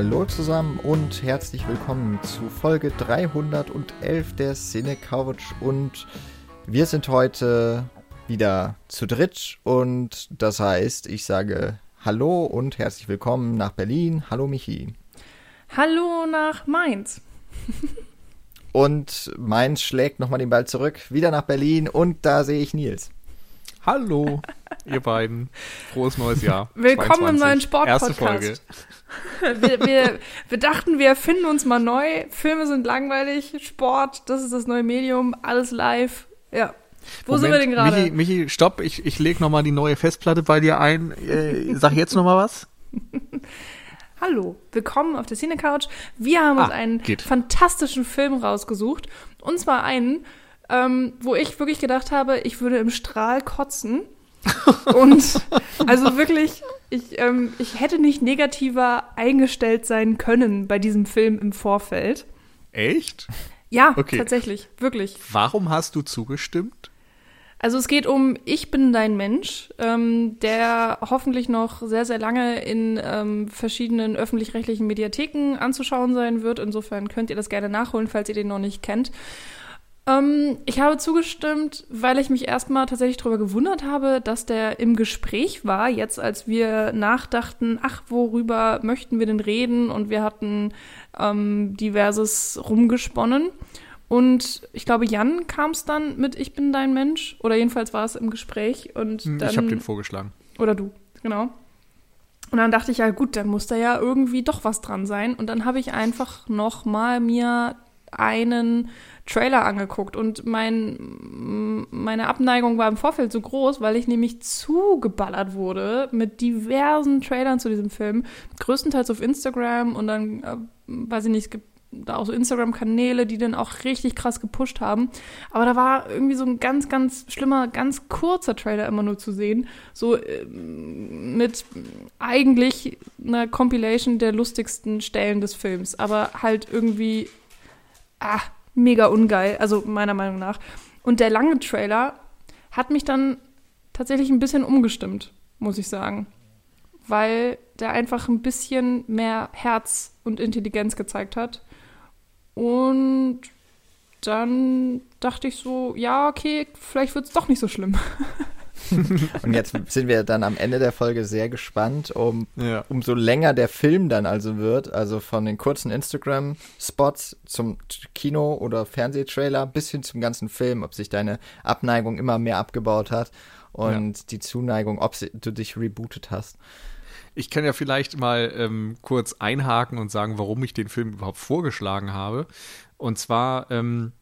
Hallo zusammen und herzlich willkommen zu Folge 311 der Cine Couch und wir sind heute wieder zu dritt und das heißt, ich sage Hallo und herzlich willkommen nach Berlin. Hallo Michi. Hallo nach Mainz. und Mainz schlägt nochmal den Ball zurück, wieder nach Berlin und da sehe ich Nils. Hallo, ihr beiden. Frohes neues Jahr. Willkommen 22. im neuen Sportpodcast. Erste Folge. Wir, wir, wir dachten, wir finden uns mal neu. Filme sind langweilig, Sport, das ist das neue Medium, alles live. Ja. Wo Moment, sind wir denn gerade? Michi, Michi, stopp, ich, ich lege nochmal die neue Festplatte bei dir ein. Äh, sag jetzt nochmal was. Hallo, willkommen auf der Cine Couch. Wir haben ah, uns einen geht. fantastischen Film rausgesucht. Und zwar einen, ähm, wo ich wirklich gedacht habe, ich würde im Strahl kotzen. Und also wirklich, ich, ähm, ich hätte nicht negativer eingestellt sein können bei diesem Film im Vorfeld. Echt? Ja, okay. tatsächlich, wirklich. Warum hast du zugestimmt? Also es geht um Ich bin dein Mensch, ähm, der hoffentlich noch sehr, sehr lange in ähm, verschiedenen öffentlich-rechtlichen Mediatheken anzuschauen sein wird. Insofern könnt ihr das gerne nachholen, falls ihr den noch nicht kennt. Ähm, ich habe zugestimmt, weil ich mich erstmal tatsächlich darüber gewundert habe, dass der im Gespräch war, jetzt als wir nachdachten, ach, worüber möchten wir denn reden? Und wir hatten ähm, diverses rumgesponnen. Und ich glaube, Jan kam es dann mit Ich bin dein Mensch. Oder jedenfalls war es im Gespräch. Und hm, dann, ich habe den vorgeschlagen. Oder du, genau. Und dann dachte ich, ja gut, dann muss da ja irgendwie doch was dran sein. Und dann habe ich einfach noch mal mir einen Trailer angeguckt und mein, meine Abneigung war im Vorfeld so groß, weil ich nämlich zugeballert wurde mit diversen Trailern zu diesem Film. Größtenteils auf Instagram und dann, äh, weiß ich nicht, es gibt da auch so Instagram-Kanäle, die den auch richtig krass gepusht haben. Aber da war irgendwie so ein ganz, ganz schlimmer, ganz kurzer Trailer immer nur zu sehen. So äh, mit eigentlich einer Compilation der lustigsten Stellen des Films. Aber halt irgendwie, ah, mega ungeil, also meiner Meinung nach. Und der lange Trailer hat mich dann tatsächlich ein bisschen umgestimmt, muss ich sagen. Weil der einfach ein bisschen mehr Herz und Intelligenz gezeigt hat. Und dann dachte ich so, ja, okay, vielleicht wird es doch nicht so schlimm. und jetzt sind wir dann am Ende der Folge sehr gespannt, um ja. umso länger der Film dann also wird, also von den kurzen Instagram-Spots zum Kino- oder Fernsehtrailer bis hin zum ganzen Film, ob sich deine Abneigung immer mehr abgebaut hat und ja. die Zuneigung, ob du dich rebootet hast. Ich kann ja vielleicht mal ähm, kurz einhaken und sagen, warum ich den Film überhaupt vorgeschlagen habe. Und zwar ähm,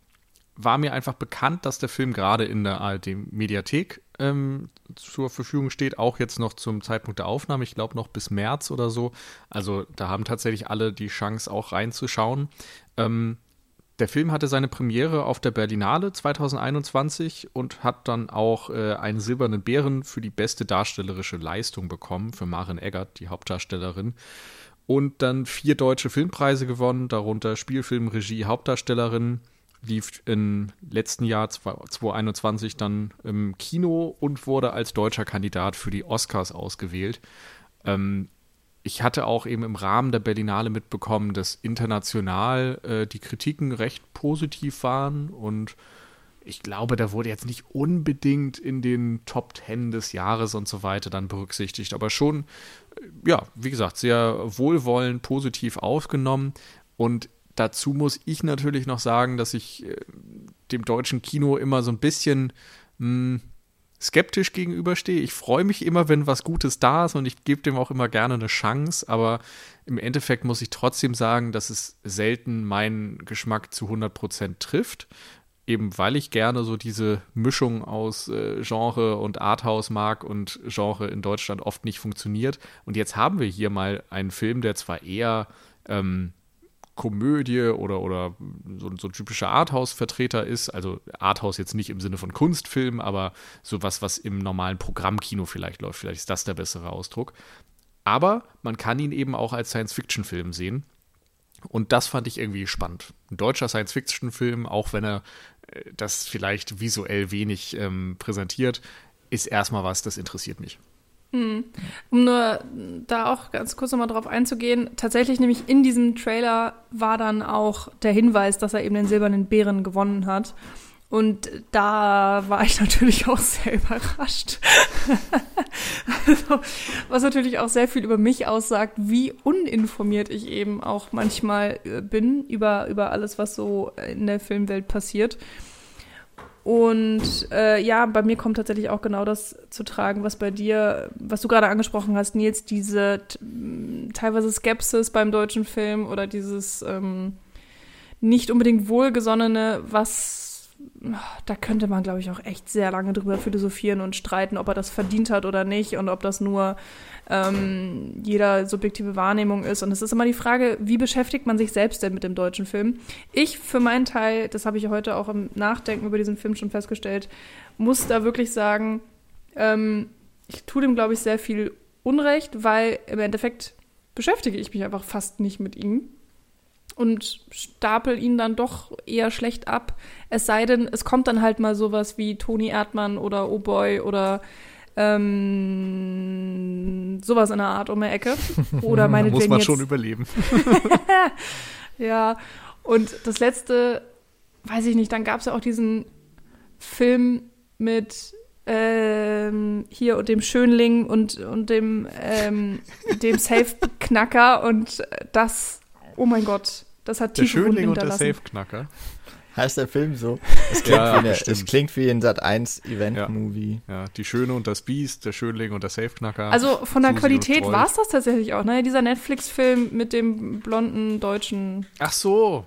war mir einfach bekannt, dass der Film gerade in der ARD-Mediathek ähm, zur Verfügung steht, auch jetzt noch zum Zeitpunkt der Aufnahme, ich glaube noch bis März oder so. Also da haben tatsächlich alle die Chance auch reinzuschauen. Ähm, der Film hatte seine Premiere auf der Berlinale 2021 und hat dann auch äh, einen silbernen Bären für die beste darstellerische Leistung bekommen, für Maren Eggert, die Hauptdarstellerin. Und dann vier deutsche Filmpreise gewonnen, darunter Spielfilm, Regie, Hauptdarstellerin, lief im letzten Jahr 2021 dann im Kino und wurde als deutscher Kandidat für die Oscars ausgewählt. Ähm, ich hatte auch eben im Rahmen der Berlinale mitbekommen, dass international äh, die Kritiken recht positiv waren und ich glaube, da wurde jetzt nicht unbedingt in den Top Ten des Jahres und so weiter dann berücksichtigt, aber schon, äh, ja, wie gesagt, sehr wohlwollend, positiv aufgenommen und Dazu muss ich natürlich noch sagen, dass ich äh, dem deutschen Kino immer so ein bisschen mh, hm, skeptisch gegenüberstehe. Ich freue mich immer, wenn was Gutes da ist und ich gebe dem auch immer gerne eine Chance, aber im Endeffekt muss ich trotzdem sagen, dass es selten meinen Geschmack zu 100% trifft. Eben weil ich gerne so diese Mischung aus äh, Genre und Arthouse mag und Genre in Deutschland oft nicht funktioniert. Und jetzt haben wir hier mal einen Film, der zwar eher ähm, Komödie oder, oder so, so ein typischer Arthouse-Vertreter ist. Also Arthouse jetzt nicht im Sinne von Kunstfilm, aber sowas, was im normalen Programmkino vielleicht läuft. Vielleicht ist das der bessere Ausdruck. Aber man kann ihn eben auch als Science-Fiction-Film sehen. Und das fand ich irgendwie spannend. Ein deutscher Science-Fiction-Film, auch wenn er äh, das vielleicht visuell wenig ähm, präsentiert, ist erstmal was, das interessiert mich. Hm. Um nur da auch ganz kurz nochmal drauf einzugehen, tatsächlich nämlich in diesem Trailer war dann auch der Hinweis, dass er eben den silbernen Bären gewonnen hat. Und da war ich natürlich auch sehr überrascht. also, was natürlich auch sehr viel über mich aussagt, wie uninformiert ich eben auch manchmal äh, bin über, über alles, was so in der Filmwelt passiert. Und äh, ja, bei mir kommt tatsächlich auch genau das zu tragen, was bei dir, was du gerade angesprochen hast, Nils, diese teilweise Skepsis beim deutschen Film oder dieses ähm, nicht unbedingt wohlgesonnene, was da könnte man, glaube ich, auch echt sehr lange drüber philosophieren und streiten, ob er das verdient hat oder nicht und ob das nur ähm, jeder subjektive Wahrnehmung ist. Und es ist immer die Frage, wie beschäftigt man sich selbst denn mit dem deutschen Film? Ich für meinen Teil, das habe ich heute auch im Nachdenken über diesen Film schon festgestellt, muss da wirklich sagen, ähm, ich tue dem, glaube ich, sehr viel Unrecht, weil im Endeffekt beschäftige ich mich einfach fast nicht mit ihm und stapel ihn dann doch eher schlecht ab. Es sei denn, es kommt dann halt mal sowas wie Toni Erdmann oder Oh Boy oder ähm, sowas in der Art um die Ecke. Oder meine Muss man jetzt. schon überleben. ja, und das letzte, weiß ich nicht, dann gab es ja auch diesen Film mit ähm, hier und dem Schönling und, und dem, ähm, dem Safe-Knacker und das, oh mein Gott, das hat tiefe Der Schönling und der Safe-Knacker. Heißt der Film so? Es klingt, ja, wie, eine, es klingt wie ein Sat 1 Event-Movie. Ja. ja. die Schöne und das Biest, der Schönling und der Safe-Knacker. Also von der Susi Qualität war es das tatsächlich auch, ne? Dieser Netflix-Film mit dem blonden deutschen. Ach so.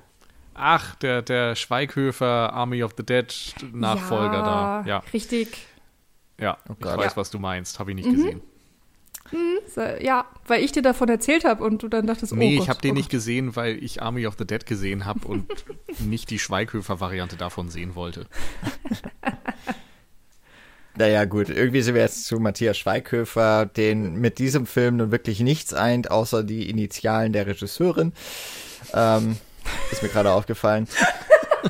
Ach, der, der Schweighöfer Army of the Dead Nachfolger ja, da. Ja, richtig. Ja, oh ich weiß, was du meinst. Habe ich nicht mhm. gesehen. Hm, ja, weil ich dir davon erzählt habe und du dann dachtest, nee, oh Gott, ich habe den oh nicht gesehen, weil ich Army of the Dead gesehen habe und nicht die Schweighöfer-Variante davon sehen wollte. Naja, gut, irgendwie sind wir jetzt zu Matthias Schweighöfer, den mit diesem Film nun wirklich nichts eint, außer die Initialen der Regisseurin. Ähm, ist mir gerade aufgefallen.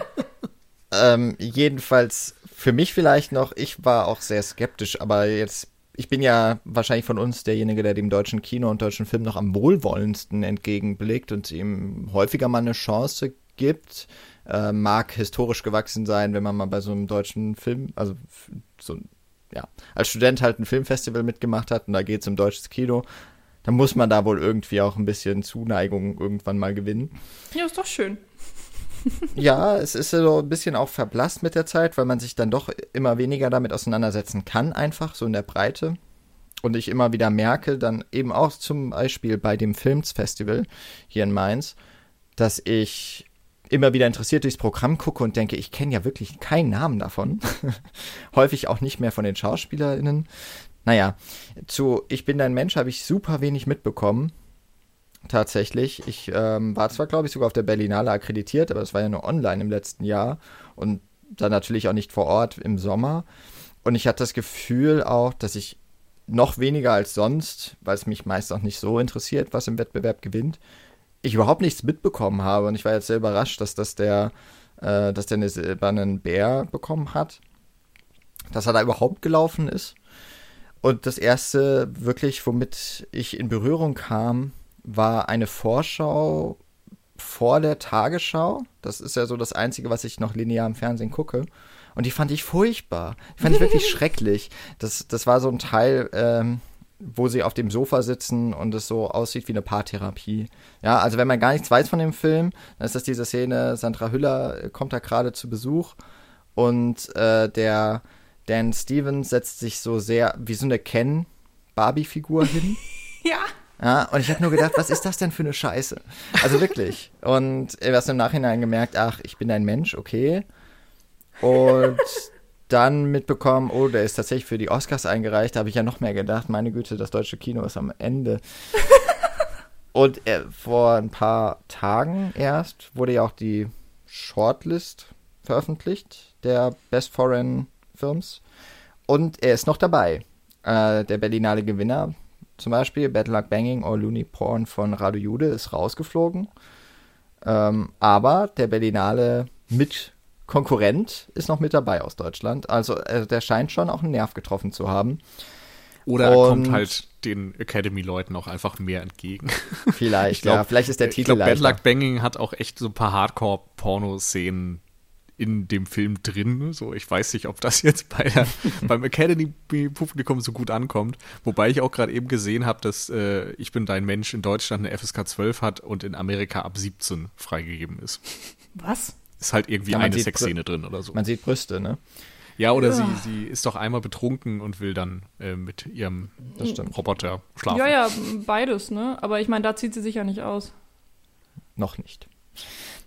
ähm, jedenfalls für mich vielleicht noch, ich war auch sehr skeptisch, aber jetzt ich bin ja wahrscheinlich von uns derjenige, der dem deutschen Kino und deutschen Film noch am wohlwollendsten entgegenblickt und ihm häufiger mal eine Chance gibt. Äh, mag historisch gewachsen sein, wenn man mal bei so einem deutschen Film, also so, ja, als Student halt ein Filmfestival mitgemacht hat und da geht es um deutsches Kino, dann muss man da wohl irgendwie auch ein bisschen Zuneigung irgendwann mal gewinnen. Ja, ist doch schön. Ja, es ist so ein bisschen auch verblasst mit der Zeit, weil man sich dann doch immer weniger damit auseinandersetzen kann, einfach so in der Breite. Und ich immer wieder merke, dann eben auch zum Beispiel bei dem Filmsfestival hier in Mainz, dass ich immer wieder interessiert durchs Programm gucke und denke, ich kenne ja wirklich keinen Namen davon. Häufig auch nicht mehr von den SchauspielerInnen. Naja, zu Ich bin dein Mensch habe ich super wenig mitbekommen tatsächlich. Ich ähm, war zwar, glaube ich, sogar auf der Berlinale akkreditiert, aber das war ja nur online im letzten Jahr und dann natürlich auch nicht vor Ort im Sommer. Und ich hatte das Gefühl auch, dass ich noch weniger als sonst, weil es mich meist auch nicht so interessiert, was im Wettbewerb gewinnt, ich überhaupt nichts mitbekommen habe. Und ich war jetzt sehr überrascht, dass das der, äh, dass der eine silbernen Bär bekommen hat. Dass er da überhaupt gelaufen ist. Und das erste wirklich, womit ich in Berührung kam, war eine Vorschau vor der Tagesschau. Das ist ja so das Einzige, was ich noch linear im Fernsehen gucke. Und die fand ich furchtbar. Die fand ich wirklich schrecklich. Das, das war so ein Teil, ähm, wo sie auf dem Sofa sitzen und es so aussieht wie eine Paartherapie. Ja, also wenn man gar nichts weiß von dem Film, dann ist das diese Szene, Sandra Hüller kommt da gerade zu Besuch und äh, der Dan Stevens setzt sich so sehr wie so eine Ken-Barbie-Figur hin. ja. Ja, und ich habe nur gedacht, was ist das denn für eine Scheiße? Also wirklich. Und erst im Nachhinein gemerkt, ach, ich bin ein Mensch, okay. Und dann mitbekommen, oh, der ist tatsächlich für die Oscars eingereicht. Da habe ich ja noch mehr gedacht, meine Güte, das deutsche Kino ist am Ende. Und äh, vor ein paar Tagen erst wurde ja auch die Shortlist veröffentlicht der Best Foreign Films. Und er ist noch dabei. Äh, der Berlinale Gewinner zum Beispiel, Bad Luck Banging or Looney Porn von Radio Jude ist rausgeflogen. Ähm, aber der Berlinale Mitkonkurrent ist noch mit dabei aus Deutschland. Also äh, der scheint schon auch einen Nerv getroffen zu haben. Oder er kommt halt den Academy-Leuten auch einfach mehr entgegen. Vielleicht, glaub, ja. Vielleicht ist der Titel Ich glaube, Bad Luck Banging hat auch echt so ein paar Hardcore-Porno-Szenen in dem Film drin. So, ich weiß nicht, ob das jetzt bei der, beim Academy-Publikum so gut ankommt. Wobei ich auch gerade eben gesehen habe, dass äh, Ich bin dein Mensch in Deutschland eine FSK 12 hat und in Amerika ab 17 freigegeben ist. Was? Ist halt irgendwie ja, eine Sexszene drin oder so. Man sieht Brüste, ne? Ja, oder ja. Sie, sie ist doch einmal betrunken und will dann äh, mit ihrem Roboter schlafen. Ja, ja, beides, ne? Aber ich meine, da zieht sie sich ja nicht aus. Noch nicht.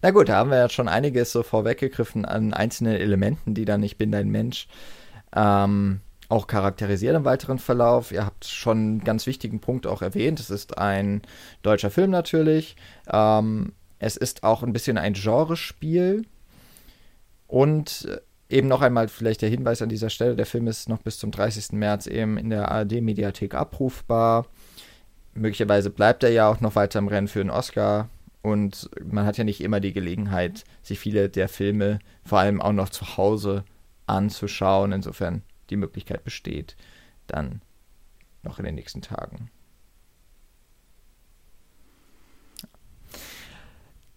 Na gut, da haben wir ja schon einiges so vorweggegriffen an einzelnen Elementen, die dann Ich bin dein Mensch ähm, auch charakterisiert im weiteren Verlauf. Ihr habt schon einen ganz wichtigen Punkt auch erwähnt. Es ist ein deutscher Film natürlich. Ähm, es ist auch ein bisschen ein Genrespiel. Und äh, Eben noch einmal vielleicht der Hinweis an dieser Stelle, der Film ist noch bis zum 30. März eben in der ARD-Mediathek abrufbar. Möglicherweise bleibt er ja auch noch weiter im Rennen für einen Oscar. Und man hat ja nicht immer die Gelegenheit, sich viele der Filme vor allem auch noch zu Hause anzuschauen. Insofern die Möglichkeit besteht, dann noch in den nächsten Tagen.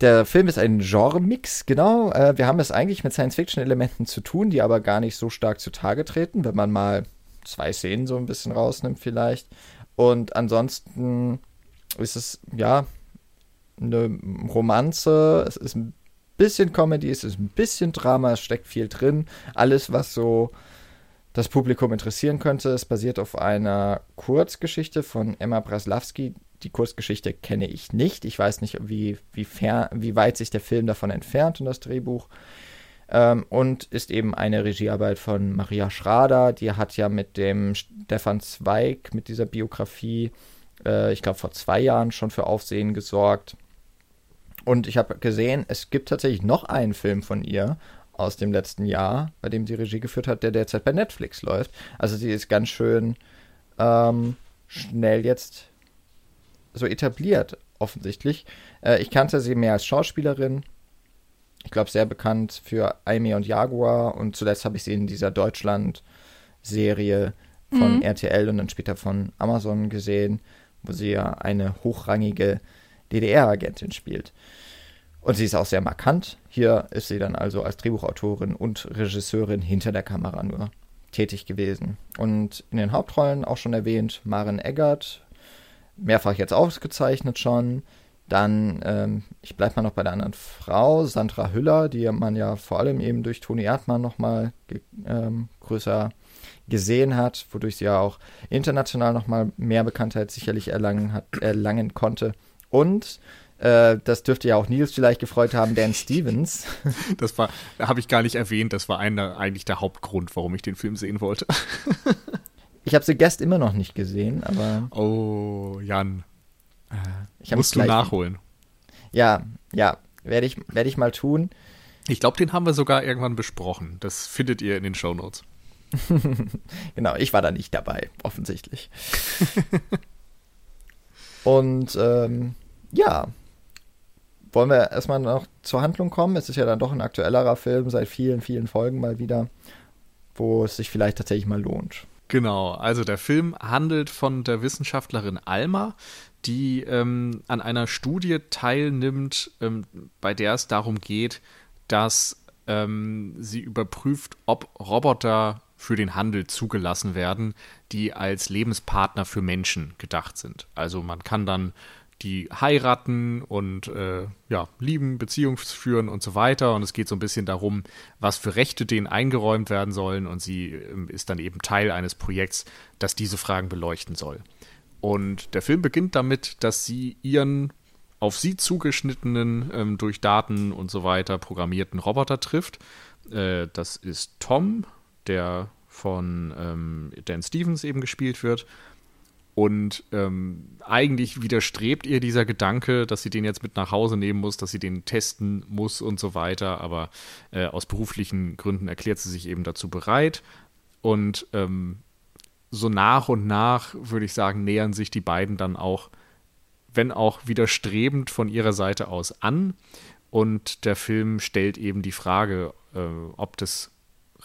Der Film ist ein Genre-Mix, genau. Äh, wir haben es eigentlich mit Science-Fiction-Elementen zu tun, die aber gar nicht so stark zutage treten, wenn man mal zwei Szenen so ein bisschen rausnimmt vielleicht. Und ansonsten ist es, ja, eine Romanze, es ist ein bisschen Comedy, es ist ein bisschen Drama, es steckt viel drin. Alles, was so das Publikum interessieren könnte. Es basiert auf einer Kurzgeschichte von Emma Braslawski, die Kurzgeschichte kenne ich nicht. Ich weiß nicht, wie, wie, fern, wie weit sich der Film davon entfernt und das Drehbuch. Ähm, und ist eben eine Regiearbeit von Maria Schrader. Die hat ja mit dem Stefan Zweig, mit dieser Biografie, äh, ich glaube vor zwei Jahren schon für Aufsehen gesorgt. Und ich habe gesehen, es gibt tatsächlich noch einen Film von ihr aus dem letzten Jahr, bei dem sie Regie geführt hat, der derzeit bei Netflix läuft. Also sie ist ganz schön ähm, schnell jetzt so etabliert, offensichtlich. Äh, ich kannte sie mehr als Schauspielerin. Ich glaube, sehr bekannt für Aimee und Jaguar. Und zuletzt habe ich sie in dieser Deutschland-Serie von mhm. RTL und dann später von Amazon gesehen, wo sie ja eine hochrangige DDR-Agentin spielt. Und sie ist auch sehr markant. Hier ist sie dann also als Drehbuchautorin und Regisseurin hinter der Kamera nur tätig gewesen. Und in den Hauptrollen auch schon erwähnt Maren Eggert, mehrfach jetzt ausgezeichnet schon. Dann, ähm, ich bleibe mal noch bei der anderen Frau, Sandra Hüller, die man ja vor allem eben durch Toni Erdmann nochmal ge ähm, größer gesehen hat, wodurch sie ja auch international nochmal mehr Bekanntheit sicherlich erlangen, hat, erlangen konnte. Und äh, das dürfte ja auch Nils vielleicht gefreut haben, Dan Stevens. Das war, habe ich gar nicht erwähnt, das war einer, eigentlich der Hauptgrund, warum ich den Film sehen wollte. Ich habe The Guest immer noch nicht gesehen, aber. Oh, Jan. Äh, musst du nachholen. Ja, ja, werde ich, werd ich mal tun. Ich glaube, den haben wir sogar irgendwann besprochen. Das findet ihr in den Show Notes. genau, ich war da nicht dabei, offensichtlich. Und ähm, ja, wollen wir erstmal noch zur Handlung kommen? Es ist ja dann doch ein aktuellerer Film seit vielen, vielen Folgen mal wieder, wo es sich vielleicht tatsächlich mal lohnt. Genau, also der Film handelt von der Wissenschaftlerin Alma, die ähm, an einer Studie teilnimmt, ähm, bei der es darum geht, dass ähm, sie überprüft, ob Roboter für den Handel zugelassen werden, die als Lebenspartner für Menschen gedacht sind. Also man kann dann die heiraten und äh, ja, lieben, Beziehungen führen und so weiter. Und es geht so ein bisschen darum, was für Rechte denen eingeräumt werden sollen. Und sie äh, ist dann eben Teil eines Projekts, das diese Fragen beleuchten soll. Und der Film beginnt damit, dass sie ihren auf sie zugeschnittenen, ähm, durch Daten und so weiter programmierten Roboter trifft. Äh, das ist Tom, der von ähm, Dan Stevens eben gespielt wird. Und ähm, eigentlich widerstrebt ihr dieser Gedanke, dass sie den jetzt mit nach Hause nehmen muss, dass sie den testen muss und so weiter. Aber äh, aus beruflichen Gründen erklärt sie sich eben dazu bereit. Und ähm, so nach und nach, würde ich sagen, nähern sich die beiden dann auch, wenn auch widerstrebend von ihrer Seite aus an. Und der Film stellt eben die Frage, äh, ob das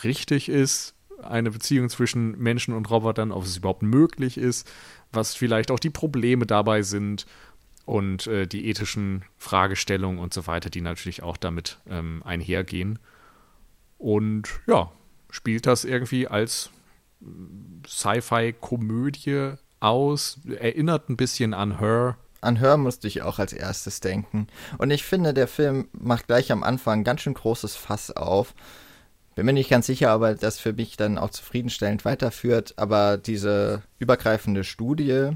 richtig ist, eine Beziehung zwischen Menschen und Robotern, ob es überhaupt möglich ist, was vielleicht auch die Probleme dabei sind und äh, die ethischen Fragestellungen und so weiter, die natürlich auch damit ähm, einhergehen. Und ja, spielt das irgendwie als Sci-Fi-Komödie aus, erinnert ein bisschen an Her. An Her musste ich auch als erstes denken. Und ich finde, der Film macht gleich am Anfang ganz schön großes Fass auf. Bin mir nicht ganz sicher, aber das für mich dann auch zufriedenstellend weiterführt. Aber diese übergreifende Studie,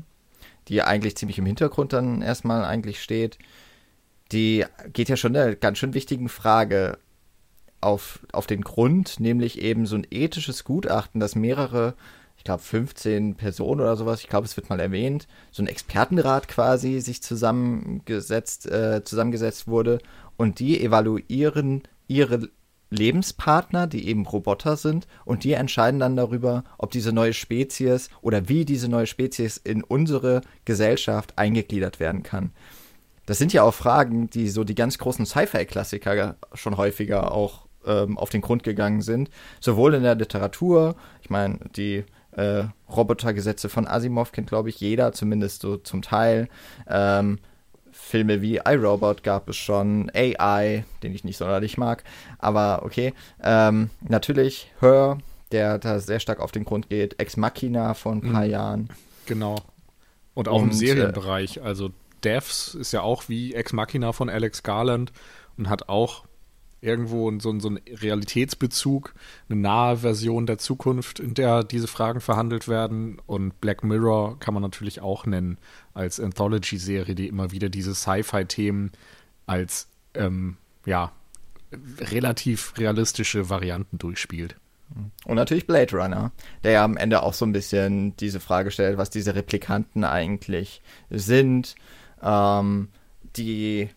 die eigentlich ziemlich im Hintergrund dann erstmal eigentlich steht, die geht ja schon einer ganz schön wichtigen Frage auf, auf den Grund, nämlich eben so ein ethisches Gutachten, das mehrere, ich glaube 15 Personen oder sowas, ich glaube, es wird mal erwähnt, so ein Expertenrat quasi sich zusammengesetzt, äh, zusammengesetzt wurde und die evaluieren ihre Lebenspartner, die eben Roboter sind, und die entscheiden dann darüber, ob diese neue Spezies oder wie diese neue Spezies in unsere Gesellschaft eingegliedert werden kann. Das sind ja auch Fragen, die so die ganz großen Sci-Fi-Klassiker schon häufiger auch ähm, auf den Grund gegangen sind. Sowohl in der Literatur, ich meine, die äh, Robotergesetze von Asimov kennt, glaube ich, jeder, zumindest so zum Teil. Ähm, Filme wie iRobot gab es schon, AI, den ich nicht sonderlich mag, aber okay. Ähm, natürlich Her, der da sehr stark auf den Grund geht, Ex Machina vor ein paar mhm. Jahren. Genau. Und auch Und, im äh, Serienbereich. Also Devs ist ja auch wie Ex Machina von Alex Garland und hat auch irgendwo so, so einen Realitätsbezug, eine nahe Version der Zukunft, in der diese Fragen verhandelt werden. Und Black Mirror kann man natürlich auch nennen als Anthology-Serie, die immer wieder diese Sci-Fi-Themen als ähm, ja, relativ realistische Varianten durchspielt. Und natürlich Blade Runner, der ja am Ende auch so ein bisschen diese Frage stellt, was diese Replikanten eigentlich sind, ähm, die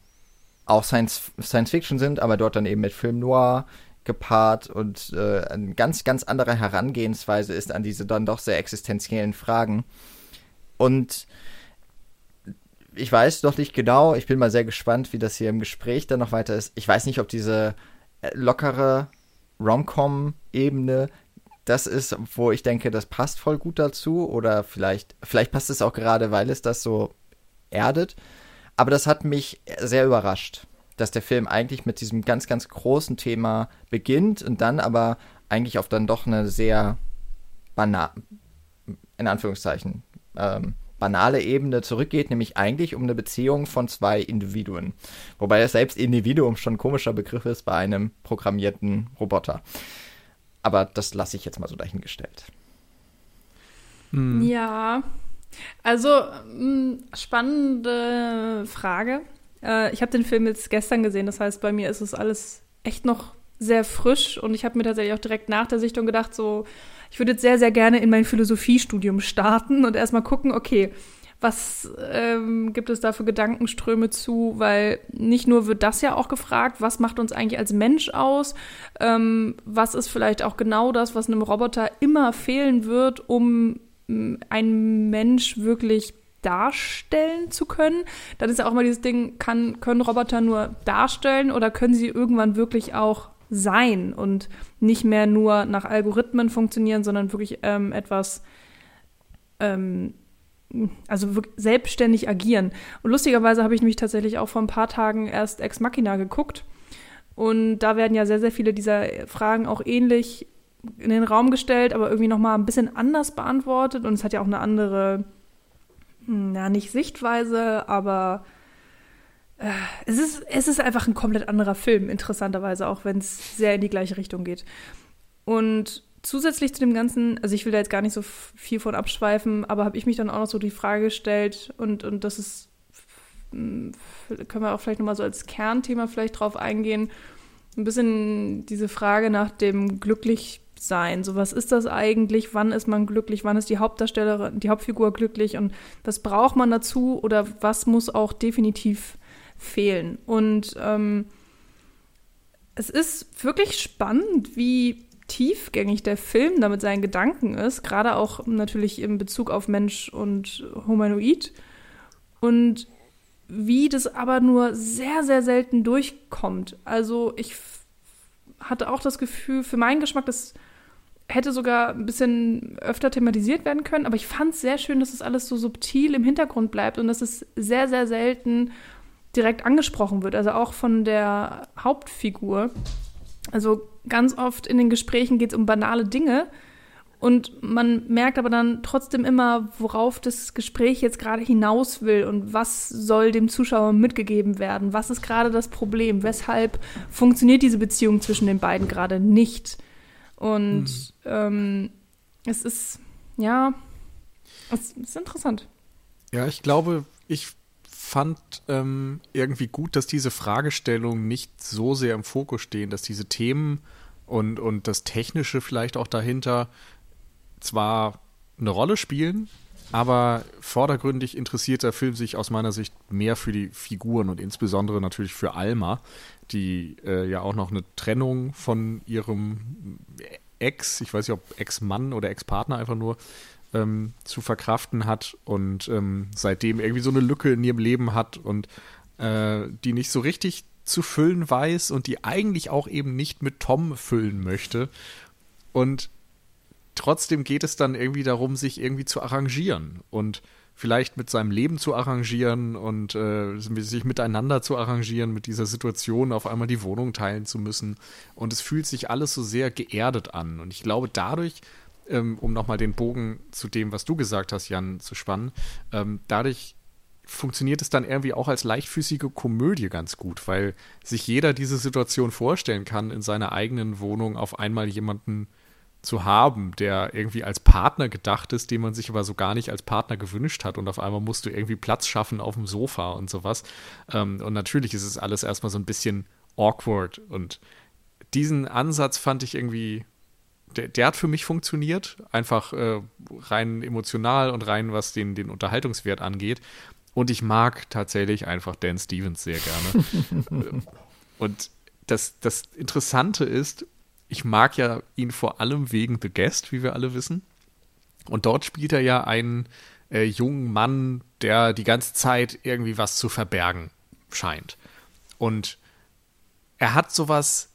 auch Science, Science Fiction sind, aber dort dann eben mit Film Noir gepaart und äh, eine ganz, ganz andere Herangehensweise ist an diese dann doch sehr existenziellen Fragen. Und ich weiß doch nicht genau, ich bin mal sehr gespannt, wie das hier im Gespräch dann noch weiter ist. Ich weiß nicht, ob diese äh, lockere Rom-Com-Ebene das ist, wo ich denke, das passt voll gut dazu oder vielleicht, vielleicht passt es auch gerade, weil es das so erdet. Aber das hat mich sehr überrascht, dass der Film eigentlich mit diesem ganz, ganz großen Thema beginnt und dann aber eigentlich auf dann doch eine sehr banal, in Anführungszeichen, ähm, banale Ebene zurückgeht, nämlich eigentlich um eine Beziehung von zwei Individuen. Wobei das selbst Individuum schon ein komischer Begriff ist bei einem programmierten Roboter. Aber das lasse ich jetzt mal so dahingestellt. Hm. Ja, also, mh, mm, spannende Frage. Äh, ich habe den Film jetzt gestern gesehen, das heißt, bei mir ist es alles echt noch sehr frisch und ich habe mir tatsächlich auch direkt nach der Sichtung gedacht, so, ich würde jetzt sehr, sehr gerne in mein Philosophiestudium starten und erstmal gucken, okay, was ähm, gibt es da für Gedankenströme zu? Weil nicht nur wird das ja auch gefragt, was macht uns eigentlich als Mensch aus? Ähm, was ist vielleicht auch genau das, was einem Roboter immer fehlen wird, um ein Mensch wirklich darstellen zu können. Dann ist ja auch mal dieses Ding, kann, können Roboter nur darstellen oder können sie irgendwann wirklich auch sein und nicht mehr nur nach Algorithmen funktionieren, sondern wirklich ähm, etwas, ähm, also selbstständig agieren. Und lustigerweise habe ich mich tatsächlich auch vor ein paar Tagen erst Ex Machina geguckt. Und da werden ja sehr, sehr viele dieser Fragen auch ähnlich in den Raum gestellt, aber irgendwie noch mal ein bisschen anders beantwortet und es hat ja auch eine andere, na hm, nicht Sichtweise, aber äh, es ist es ist einfach ein komplett anderer Film interessanterweise, auch wenn es sehr in die gleiche Richtung geht. Und zusätzlich zu dem Ganzen, also ich will da jetzt gar nicht so viel von abschweifen, aber habe ich mich dann auch noch so die Frage gestellt und und das ist können wir auch vielleicht noch mal so als Kernthema vielleicht drauf eingehen, ein bisschen diese Frage nach dem glücklich sein. So, was ist das eigentlich? Wann ist man glücklich? Wann ist die Hauptdarstellerin, die Hauptfigur glücklich? Und was braucht man dazu? Oder was muss auch definitiv fehlen? Und ähm, es ist wirklich spannend, wie tiefgängig der Film damit seinen Gedanken ist, gerade auch natürlich im Bezug auf Mensch und Humanoid. Und wie das aber nur sehr, sehr selten durchkommt. Also ich hatte auch das Gefühl, für meinen Geschmack, dass hätte sogar ein bisschen öfter thematisiert werden können, aber ich fand es sehr schön, dass es alles so subtil im Hintergrund bleibt und dass es sehr, sehr selten direkt angesprochen wird, also auch von der Hauptfigur. Also ganz oft in den Gesprächen geht es um banale Dinge und man merkt aber dann trotzdem immer, worauf das Gespräch jetzt gerade hinaus will und was soll dem Zuschauer mitgegeben werden, was ist gerade das Problem, weshalb funktioniert diese Beziehung zwischen den beiden gerade nicht. Und mhm. ähm, es ist, ja, es ist interessant. Ja, ich glaube, ich fand ähm, irgendwie gut, dass diese Fragestellungen nicht so sehr im Fokus stehen, dass diese Themen und, und das Technische vielleicht auch dahinter zwar eine Rolle spielen, aber vordergründig interessiert der Film sich aus meiner Sicht mehr für die Figuren und insbesondere natürlich für Alma, die äh, ja auch noch eine Trennung von ihrem Ex, ich weiß nicht, ob Ex-Mann oder Ex-Partner einfach nur, ähm, zu verkraften hat und ähm, seitdem irgendwie so eine Lücke in ihrem Leben hat und äh, die nicht so richtig zu füllen weiß und die eigentlich auch eben nicht mit Tom füllen möchte. Und trotzdem geht es dann irgendwie darum, sich irgendwie zu arrangieren und vielleicht mit seinem Leben zu arrangieren und äh, sich miteinander zu arrangieren, mit dieser Situation auf einmal die Wohnung teilen zu müssen. Und es fühlt sich alles so sehr geerdet an. Und ich glaube, dadurch ähm, um nochmal den Bogen zu dem, was du gesagt hast, Jan, zu spannen, ähm, dadurch funktioniert es dann irgendwie auch als leichtfüßige Komödie ganz gut, weil sich jeder diese Situation vorstellen kann, in seiner eigenen Wohnung auf einmal jemanden zu haben, der irgendwie als Partner gedacht ist, den man sich aber so gar nicht als Partner gewünscht hat und auf einmal musst du irgendwie Platz schaffen auf dem Sofa und sowas. Ähm, und natürlich ist es alles erstmal so ein bisschen awkward und diesen Ansatz fand ich irgendwie der, der, hat für mich funktioniert, einfach äh, rein emotional und rein was den, den Unterhaltungswert angeht. Und ich mag tatsächlich einfach Dan Stevens sehr gerne. und das, das Interessante ist, ich mag ja ihn vor allem wegen The Guest, wie wir alle wissen. Und dort spielt er ja einen äh, jungen Mann, der die ganze Zeit irgendwie was zu verbergen scheint. Und er hat sowas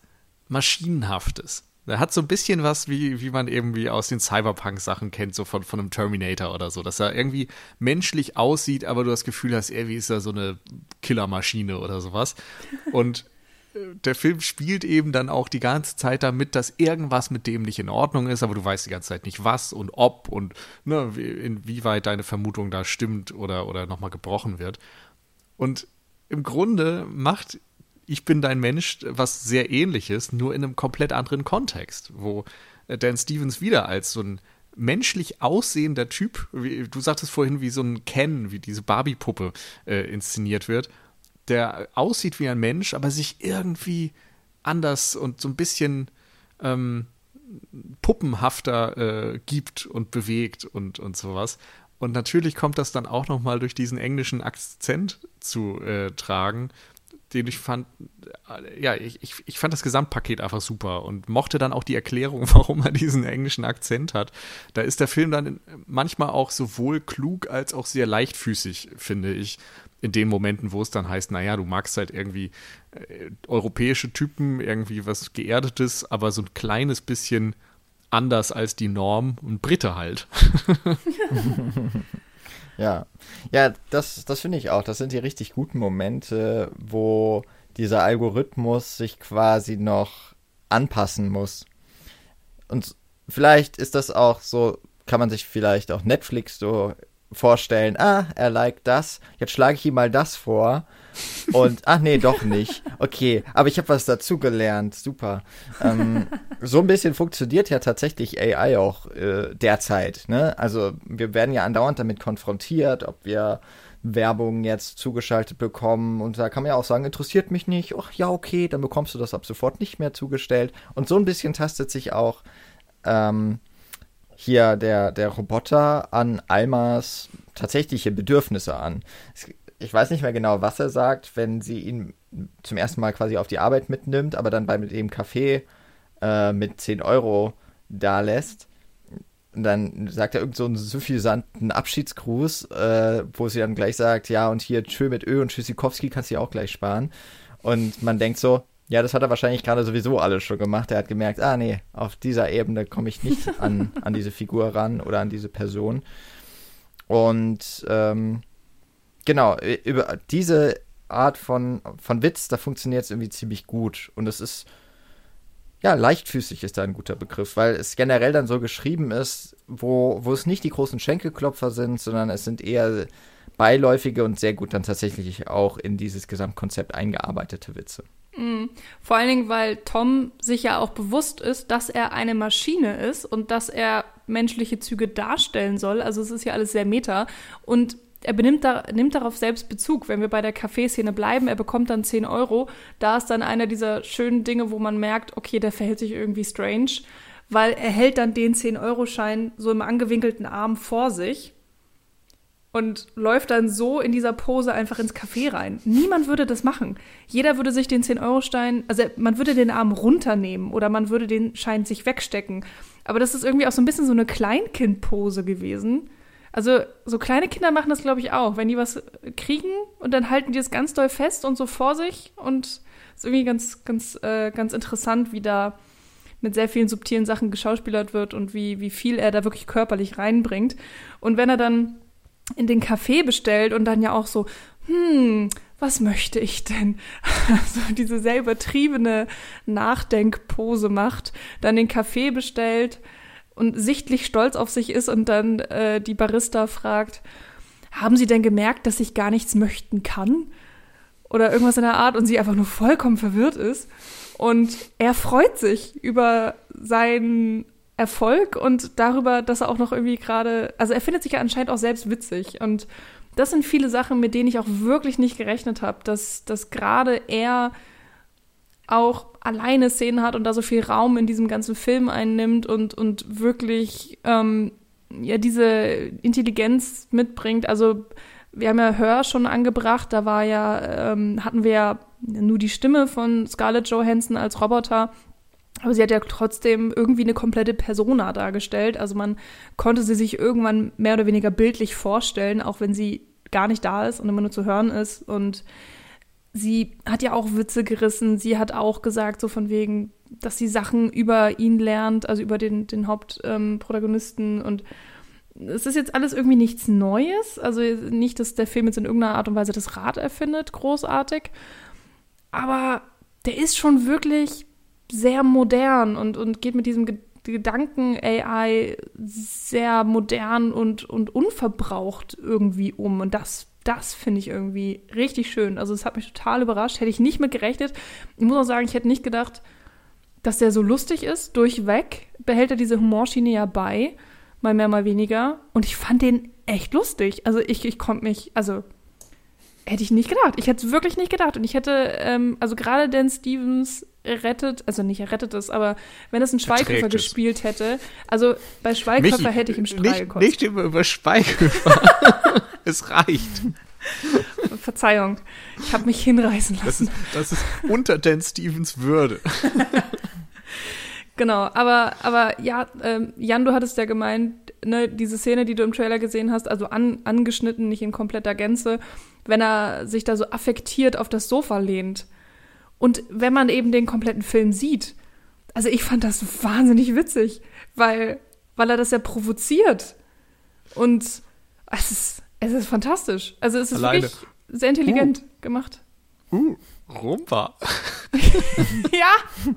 Maschinenhaftes. Er hat so ein bisschen was, wie, wie man irgendwie aus den Cyberpunk-Sachen kennt, so von, von einem Terminator oder so, dass er irgendwie menschlich aussieht, aber du das Gefühl hast, irgendwie ist er so eine Killermaschine oder sowas. Und der Film spielt eben dann auch die ganze Zeit damit, dass irgendwas mit dem nicht in Ordnung ist, aber du weißt die ganze Zeit nicht was und ob und ne, inwieweit deine Vermutung da stimmt oder, oder nochmal gebrochen wird. Und im Grunde macht ich bin dein Mensch, was sehr ähnliches, nur in einem komplett anderen Kontext, wo Dan Stevens wieder als so ein menschlich aussehender Typ, wie, du sagtest vorhin, wie so ein Ken, wie diese Barbie-Puppe äh, inszeniert wird, der aussieht wie ein Mensch, aber sich irgendwie anders und so ein bisschen ähm, puppenhafter äh, gibt und bewegt und, und sowas. Und natürlich kommt das dann auch nochmal durch diesen englischen Akzent zu äh, tragen, den ich fand, ja, ich, ich, ich fand das Gesamtpaket einfach super und mochte dann auch die Erklärung, warum er diesen englischen Akzent hat. Da ist der Film dann manchmal auch sowohl klug als auch sehr leichtfüßig, finde ich, in den Momenten, wo es dann heißt, naja, du magst halt irgendwie äh, europäische Typen, irgendwie was Geerdetes, aber so ein kleines bisschen anders als die Norm und Brite halt. Ja, ja, das, das finde ich auch. Das sind die richtig guten Momente, wo dieser Algorithmus sich quasi noch anpassen muss. Und vielleicht ist das auch so, kann man sich vielleicht auch Netflix so vorstellen, ah, er liked das, jetzt schlage ich ihm mal das vor. Und, ach nee, doch nicht. Okay, aber ich habe was dazugelernt. Super. Ähm, so ein bisschen funktioniert ja tatsächlich AI auch äh, derzeit. Ne? Also wir werden ja andauernd damit konfrontiert, ob wir Werbung jetzt zugeschaltet bekommen. Und da kann man ja auch sagen, interessiert mich nicht. Ach ja, okay, dann bekommst du das ab sofort nicht mehr zugestellt. Und so ein bisschen tastet sich auch ähm, hier der, der Roboter an Almas tatsächliche Bedürfnisse an. Ich weiß nicht mehr genau, was er sagt, wenn sie ihn zum ersten Mal quasi auf die Arbeit mitnimmt, aber dann bei dem Café äh, mit 10 Euro da lässt. Und dann sagt er irgend so einen suffisanten Abschiedsgruß, äh, wo sie dann gleich sagt, ja, und hier Tschö mit Ö und Tschüssikowski kannst du ja auch gleich sparen. Und man denkt so, Ja, das hat er wahrscheinlich gerade sowieso alles schon gemacht. Er hat gemerkt, ah nee, auf dieser Ebene komme ich nicht an, an diese Figur ran oder an diese Person. Und ähm, genau, über diese Art von, von Witz, da funktioniert es irgendwie ziemlich gut. Und es ist, ja, leichtfüßig ist da ein guter Begriff, weil es generell dann so geschrieben ist, wo, wo es nicht die großen Schenkelklopfer sind, sondern es sind eher beiläufige und sehr gut dann tatsächlich auch in dieses Gesamtkonzept eingearbeitete Witze. Mhm. Vor allen Dingen, weil Tom sich ja auch bewusst ist, dass er eine Maschine ist und dass er menschliche Züge darstellen soll. Also es ist ja alles sehr meta. Und er benimmt da, nimmt darauf selbst Bezug. Wenn wir bei der Kaffeeszene bleiben, er bekommt dann 10 Euro. Da ist dann einer dieser schönen Dinge, wo man merkt, okay, der verhält sich irgendwie strange, weil er hält dann den 10-Euro-Schein so im angewinkelten Arm vor sich und läuft dann so in dieser Pose einfach ins Café rein. Niemand würde das machen. Jeder würde sich den 10-Euro-Stein, also man würde den Arm runternehmen oder man würde den Schein sich wegstecken. Aber das ist irgendwie auch so ein bisschen so eine Kleinkind-Pose gewesen. Also so kleine Kinder machen das, glaube ich, auch. Wenn die was kriegen und dann halten die es ganz doll fest und so vor sich und ist irgendwie ganz, ganz, äh, ganz interessant, wie da mit sehr vielen subtilen Sachen geschauspielert wird und wie, wie viel er da wirklich körperlich reinbringt. Und wenn er dann in den Café bestellt und dann ja auch so, hm, was möchte ich denn? so diese sehr übertriebene Nachdenkpose macht, dann den Kaffee bestellt und sichtlich stolz auf sich ist und dann äh, die Barista fragt, haben Sie denn gemerkt, dass ich gar nichts möchten kann? Oder irgendwas in der Art und sie einfach nur vollkommen verwirrt ist. Und er freut sich über seinen Erfolg und darüber, dass er auch noch irgendwie gerade, also er findet sich ja anscheinend auch selbst witzig. Und das sind viele Sachen, mit denen ich auch wirklich nicht gerechnet habe, dass, dass gerade er auch alleine Szenen hat und da so viel Raum in diesem ganzen Film einnimmt und, und wirklich ähm, ja diese Intelligenz mitbringt. Also wir haben ja Hör schon angebracht, da war ja, ähm, hatten wir ja nur die Stimme von Scarlett Johansson als Roboter aber sie hat ja trotzdem irgendwie eine komplette Persona dargestellt. Also man konnte sie sich irgendwann mehr oder weniger bildlich vorstellen, auch wenn sie gar nicht da ist und immer nur zu hören ist. Und sie hat ja auch Witze gerissen. Sie hat auch gesagt, so von wegen, dass sie Sachen über ihn lernt, also über den, den Hauptprotagonisten. Ähm, und es ist jetzt alles irgendwie nichts Neues. Also nicht, dass der Film jetzt in irgendeiner Art und Weise das Rad erfindet, großartig. Aber der ist schon wirklich sehr modern und, und geht mit diesem Gedanken AI sehr modern und, und unverbraucht irgendwie um. Und das, das finde ich irgendwie richtig schön. Also es hat mich total überrascht. Hätte ich nicht mit gerechnet. Ich muss auch sagen, ich hätte nicht gedacht, dass der so lustig ist. Durchweg behält er diese Humorschiene ja bei. Mal mehr, mal weniger. Und ich fand den echt lustig. Also ich, ich konnte mich, also hätte ich nicht gedacht. Ich hätte es wirklich nicht gedacht. Und ich hätte, ähm, also gerade Dan Stevens rettet, also nicht er rettet es, aber wenn es ein Schweighöfer gespielt hätte, also bei Schweighöfer hätte ich im Strahl gekostet. Nicht immer über Schweighöfer. es reicht. Verzeihung, ich habe mich hinreißen lassen. Das ist, das ist unter Dan Stevens Würde. genau, aber, aber ja, ähm, Jan, du hattest ja gemeint, ne, diese Szene, die du im Trailer gesehen hast, also an, angeschnitten, nicht in kompletter Gänze, wenn er sich da so affektiert auf das Sofa lehnt und wenn man eben den kompletten Film sieht, also ich fand das wahnsinnig witzig, weil, weil er das ja provoziert. Und es ist, es ist fantastisch. Also es ist Alleine. wirklich sehr intelligent uh. gemacht. Uh, Rumba. ja.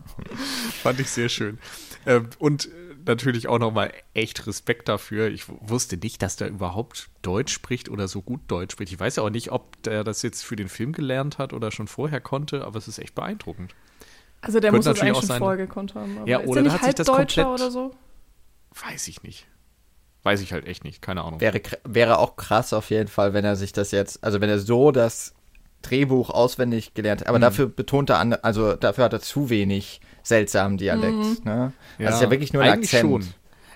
Fand ich sehr schön. Ähm, und natürlich auch nochmal echt Respekt dafür. Ich wusste nicht, dass der überhaupt Deutsch spricht oder so gut Deutsch spricht. Ich weiß ja auch nicht, ob der das jetzt für den Film gelernt hat oder schon vorher konnte, aber es ist echt beeindruckend. Also der Könnte muss das eigentlich schon vorher gekonnt haben. ja, oder der hat sich das komplett, oder so? Weiß ich nicht. Weiß ich halt echt nicht, keine Ahnung. Wäre, wäre auch krass auf jeden Fall, wenn er sich das jetzt, also wenn er so das Drehbuch auswendig gelernt aber mhm. dafür betont er, an, also dafür hat er zu wenig seltsamen Dialekt. Mhm. Ne? Ja, also ist ja wirklich nur ein Akzent. Schon.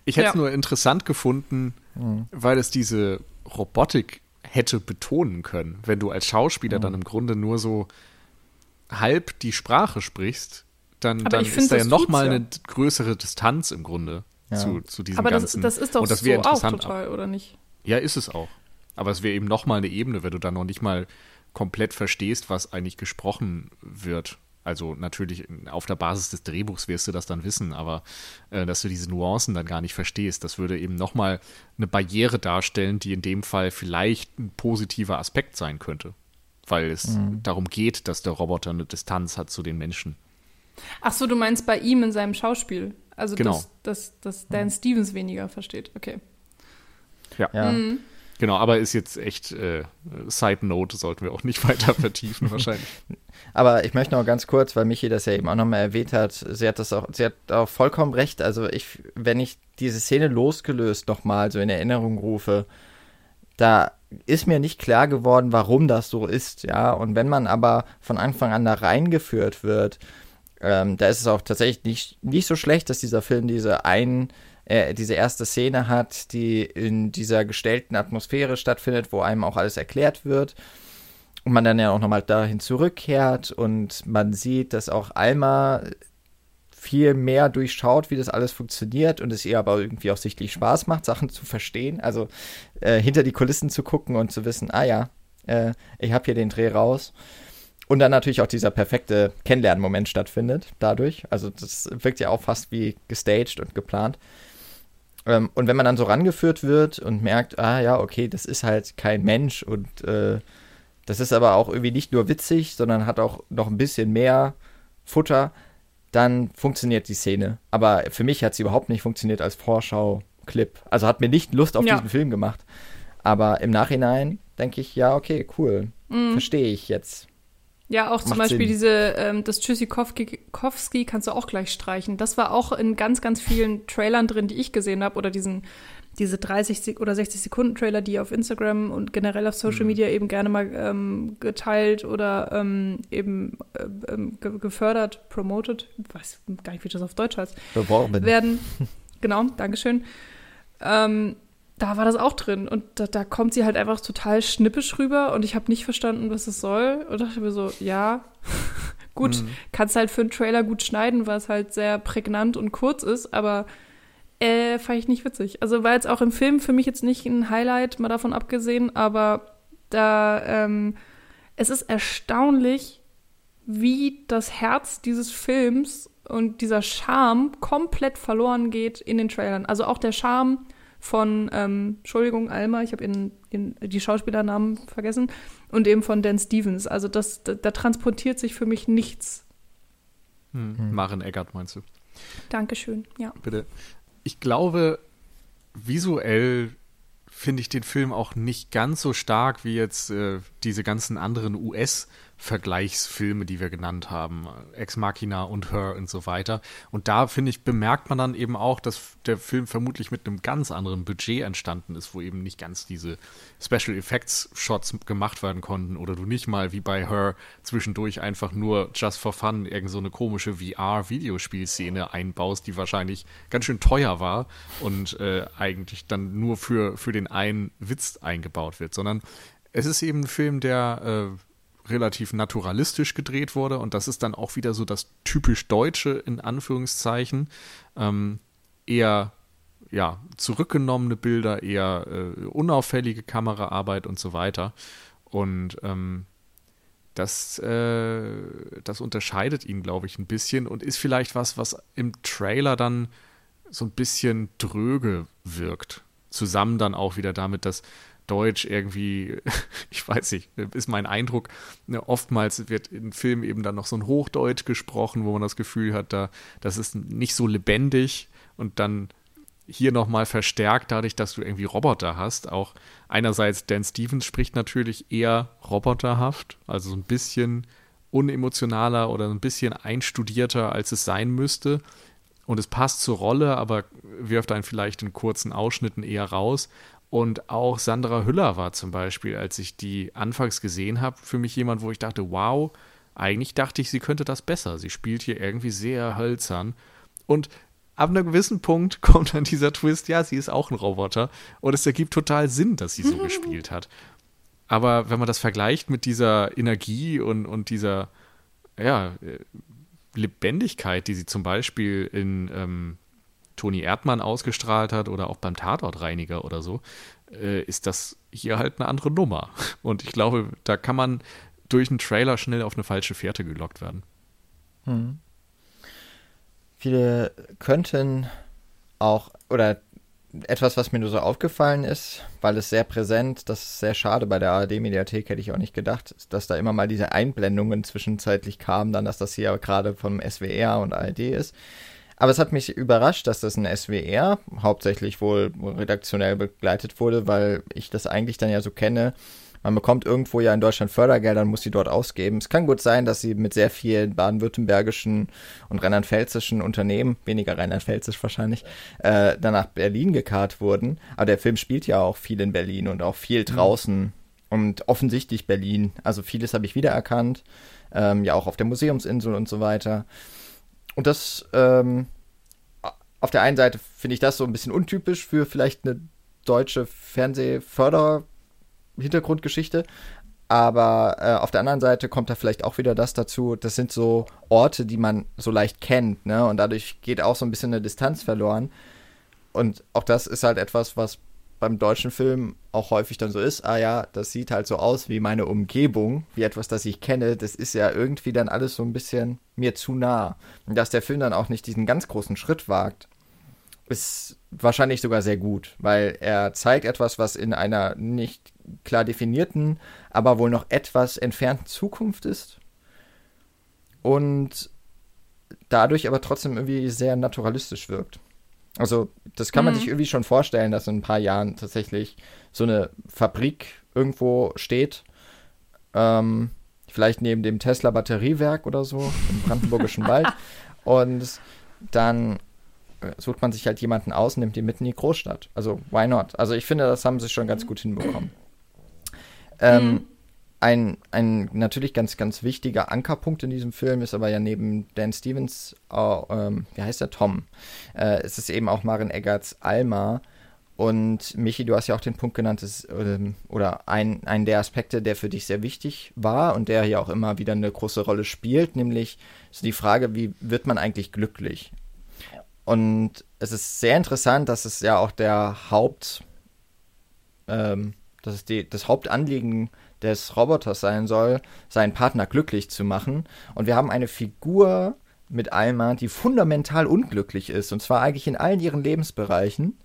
Ich hätte es ja. nur interessant gefunden, mhm. weil es diese Robotik hätte betonen können, wenn du als Schauspieler mhm. dann im Grunde nur so halb die Sprache sprichst, dann, dann ist da ja nochmal ja. eine größere Distanz im Grunde ja. zu, zu diesem Aber ganzen. Aber das, das ist doch das so auch total, oder nicht? Ja, ist es auch. Aber es wäre eben nochmal eine Ebene, wenn du dann noch nicht mal komplett verstehst, was eigentlich gesprochen wird Also natürlich auf der Basis des Drehbuchs wirst du das dann wissen, aber äh, dass du diese Nuancen dann gar nicht verstehst, das würde eben nochmal eine Barriere darstellen, die in dem Fall vielleicht ein positiver Aspekt sein könnte. Weil es mhm. darum geht, dass der Roboter eine Distanz hat zu den Menschen. Ach so, du meinst bei ihm in seinem Schauspiel. Also, genau. dass, dass, dass Dan mhm. Stevens weniger versteht. Okay. Ja. ja. Mhm. Genau, aber ist jetzt echt äh, Side Note, sollten wir auch nicht weiter vertiefen wahrscheinlich. Aber ich möchte noch ganz kurz, weil Michi das ja eben auch nochmal erwähnt hat, sie hat das auch, sie hat auch vollkommen recht. Also ich, wenn ich diese Szene losgelöst nochmal so in Erinnerung rufe, da ist mir nicht klar geworden, warum das so ist, ja. Und wenn man aber von Anfang an da reingeführt wird, ähm, da ist es auch tatsächlich nicht, nicht so schlecht, dass dieser Film diese ein äh, diese erste Szene hat, die in dieser gestellten Atmosphäre stattfindet, wo einem auch alles erklärt wird. Und man dann ja auch nochmal dahin zurückkehrt und man sieht, dass auch Alma viel mehr durchschaut, wie das alles funktioniert und es ihr aber irgendwie auch sichtlich Spaß macht, Sachen zu verstehen. Also äh, hinter die Kulissen zu gucken und zu wissen, ah ja, äh, ich habe hier den Dreh raus. Und dann natürlich auch dieser perfekte Kennenlernmoment stattfindet dadurch. Also das wirkt ja auch fast wie gestaged und geplant. Ähm, und wenn man dann so rangeführt wird und merkt, ah ja, okay, das ist halt kein Mensch und äh, das ist aber auch irgendwie nicht nur witzig, sondern hat auch noch ein bisschen mehr Futter, dann funktioniert die Szene. Aber für mich hat sie überhaupt nicht funktioniert als Vorschau-Clip. Also hat mir nicht Lust auf ja. diesen Film gemacht. Aber im Nachhinein denke ich, ja, okay, cool. Mhm. Verstehe ich jetzt. Ja, auch zum Beispiel Sinn. diese, ähm, das Tschüssikowski kannst du auch gleich streichen. Das war auch in ganz, ganz vielen Trailern drin, die ich gesehen habe, oder diesen, diese 30 oder 60 Sekunden Trailer, die auf Instagram und generell auf Social mhm. Media eben gerne mal ähm, geteilt oder ähm, eben äh, ähm, ge gefördert, promoted, ich weiß gar nicht, wie das auf Deutsch heißt, beworben werden. Genau, Dankeschön. Ähm, da war das auch drin. Und da, da, kommt sie halt einfach total schnippisch rüber und ich habe nicht verstanden, was es soll. Und dachte mir so, ja, gut, mhm. kannst halt für einen Trailer gut schneiden, weil es halt sehr prägnant und kurz ist, aber äh, fand ich nicht witzig. Also war jetzt auch im Film für mich jetzt nicht ein Highlight, mal davon abgesehen, aber da, ähm, es ist erstaunlich, wie das Herz dieses Films und dieser Charme komplett verloren geht in den Trailern. Also auch der Charme von, ähm, Entschuldigung, Alma, ich habe in, in die Schauspielernamen vergessen, und eben von Dan Stevens. Also das, da, da transportiert sich für mich nichts. Hm. Hm. Maren Eggert meinst du? Dankeschön, ja. Bitte. Ich glaube, visuell finde ich den Film auch nicht ganz so stark wie jetzt äh, diese ganzen anderen US- Vergleichsfilme, die wir genannt haben, Ex Machina und Her und so weiter. Und da, finde ich, bemerkt man dann eben auch, dass der Film vermutlich mit einem ganz anderen Budget entstanden ist, wo eben nicht ganz diese Special Effects Shots gemacht werden konnten oder du nicht mal wie bei Her zwischendurch einfach nur just for fun irgend so eine komische VR-Videospielszene einbaust, die wahrscheinlich ganz schön teuer war und äh, eigentlich dann nur für, für den einen Witz eingebaut wird, sondern es ist eben ein Film, der äh, relativ naturalistisch gedreht wurde und das ist dann auch wieder so das typisch Deutsche in Anführungszeichen. Ähm, eher ja, zurückgenommene Bilder, eher äh, unauffällige Kameraarbeit und so weiter. Und ähm, das, äh, das unterscheidet ihn, glaube ich, ein bisschen und ist vielleicht was, was im Trailer dann so ein bisschen dröge wirkt. Zusammen dann auch wieder damit, dass Deutsch irgendwie, ich weiß nicht, ist mein Eindruck, ne, oftmals wird in Filmen eben dann noch so ein Hochdeutsch gesprochen, wo man das Gefühl hat, da, das ist nicht so lebendig und dann hier nochmal verstärkt dadurch, dass du irgendwie Roboter hast. Auch einerseits Dan Stevens spricht natürlich eher roboterhaft, also so ein bisschen unemotionaler oder ein bisschen einstudierter, als es sein müsste. Und es passt zur Rolle, aber wirft einen vielleicht in kurzen Ausschnitten eher raus. Und auch Sandra Hüller war zum Beispiel, als ich die anfangs gesehen habe, für mich jemand, wo ich dachte, wow, eigentlich dachte ich, sie könnte das besser. Sie spielt hier irgendwie sehr hölzern. Und ab einem gewissen Punkt kommt dann dieser Twist, ja, sie ist auch ein Roboter. Und es ergibt total Sinn, dass sie so gespielt hat. Aber wenn man das vergleicht mit dieser Energie und, und dieser, ja, äh, Lebendigkeit, die sie zum Beispiel in ähm, Toni Erdmann ausgestrahlt hat oder auch beim Tatortreiniger oder so, äh, ist das hier halt eine andere Nummer. Und ich glaube, da kann man durch einen Trailer schnell auf eine falsche Fährte gelockt werden. Hm. Viele könnten auch, oder etwas, was mir nur so aufgefallen ist, weil es sehr präsent, das ist sehr schade bei der ARD-Mediathek, hätte ich auch nicht gedacht, dass da immer mal diese Einblendungen zwischenzeitlich kamen, dann, dass das hier gerade vom SWR und ARD ist. Aber es hat mich überrascht, dass das ein SWR hauptsächlich wohl redaktionell begleitet wurde, weil ich das eigentlich dann ja so kenne, man bekommt irgendwo ja in Deutschland Fördergelder und muss sie dort ausgeben. Es kann gut sein, dass sie mit sehr vielen baden-württembergischen und rheinland-pfälzischen Unternehmen, weniger rheinland-pfälzisch wahrscheinlich, äh, dann nach Berlin gekarrt wurden. Aber der Film spielt ja auch viel in Berlin und auch viel draußen. Mhm. Und offensichtlich Berlin. Also vieles habe ich wiedererkannt. Ähm, ja, auch auf der Museumsinsel und so weiter. Und das, ähm, auf der einen Seite finde ich das so ein bisschen untypisch für vielleicht eine deutsche Fernsehförder- Hintergrundgeschichte. Aber äh, auf der anderen Seite kommt da vielleicht auch wieder das dazu, das sind so Orte, die man so leicht kennt, ne? Und dadurch geht auch so ein bisschen eine Distanz verloren. Und auch das ist halt etwas, was beim deutschen Film auch häufig dann so ist, ah ja, das sieht halt so aus wie meine Umgebung, wie etwas, das ich kenne, das ist ja irgendwie dann alles so ein bisschen mir zu nah. Und dass der Film dann auch nicht diesen ganz großen Schritt wagt, ist wahrscheinlich sogar sehr gut, weil er zeigt etwas, was in einer nicht klar definierten, aber wohl noch etwas entfernten Zukunft ist. Und dadurch aber trotzdem irgendwie sehr naturalistisch wirkt. Also, das kann man mhm. sich irgendwie schon vorstellen, dass in ein paar Jahren tatsächlich so eine Fabrik irgendwo steht. Ähm, vielleicht neben dem Tesla Batteriewerk oder so im Brandenburgischen Wald. Und dann sucht man sich halt jemanden aus und nimmt ihn mit in die Großstadt. Also, why not? Also, ich finde, das haben sie schon ganz gut hinbekommen. Ähm, mhm. Ein, ein natürlich ganz, ganz wichtiger Ankerpunkt in diesem Film ist aber ja neben Dan Stevens, oh, ähm, wie heißt der, Tom, äh, es ist eben auch Marin Eggerts Alma. Und Michi, du hast ja auch den Punkt genannt, ist, ähm, oder ein, ein der Aspekte, der für dich sehr wichtig war und der hier auch immer wieder eine große Rolle spielt, nämlich so die Frage, wie wird man eigentlich glücklich? Und es ist sehr interessant, dass es ja auch der Haupt, ähm, dass es die, das Hauptanliegen des Roboters sein soll, seinen Partner glücklich zu machen. Und wir haben eine Figur mit Alma, die fundamental unglücklich ist. Und zwar eigentlich in allen ihren Lebensbereichen.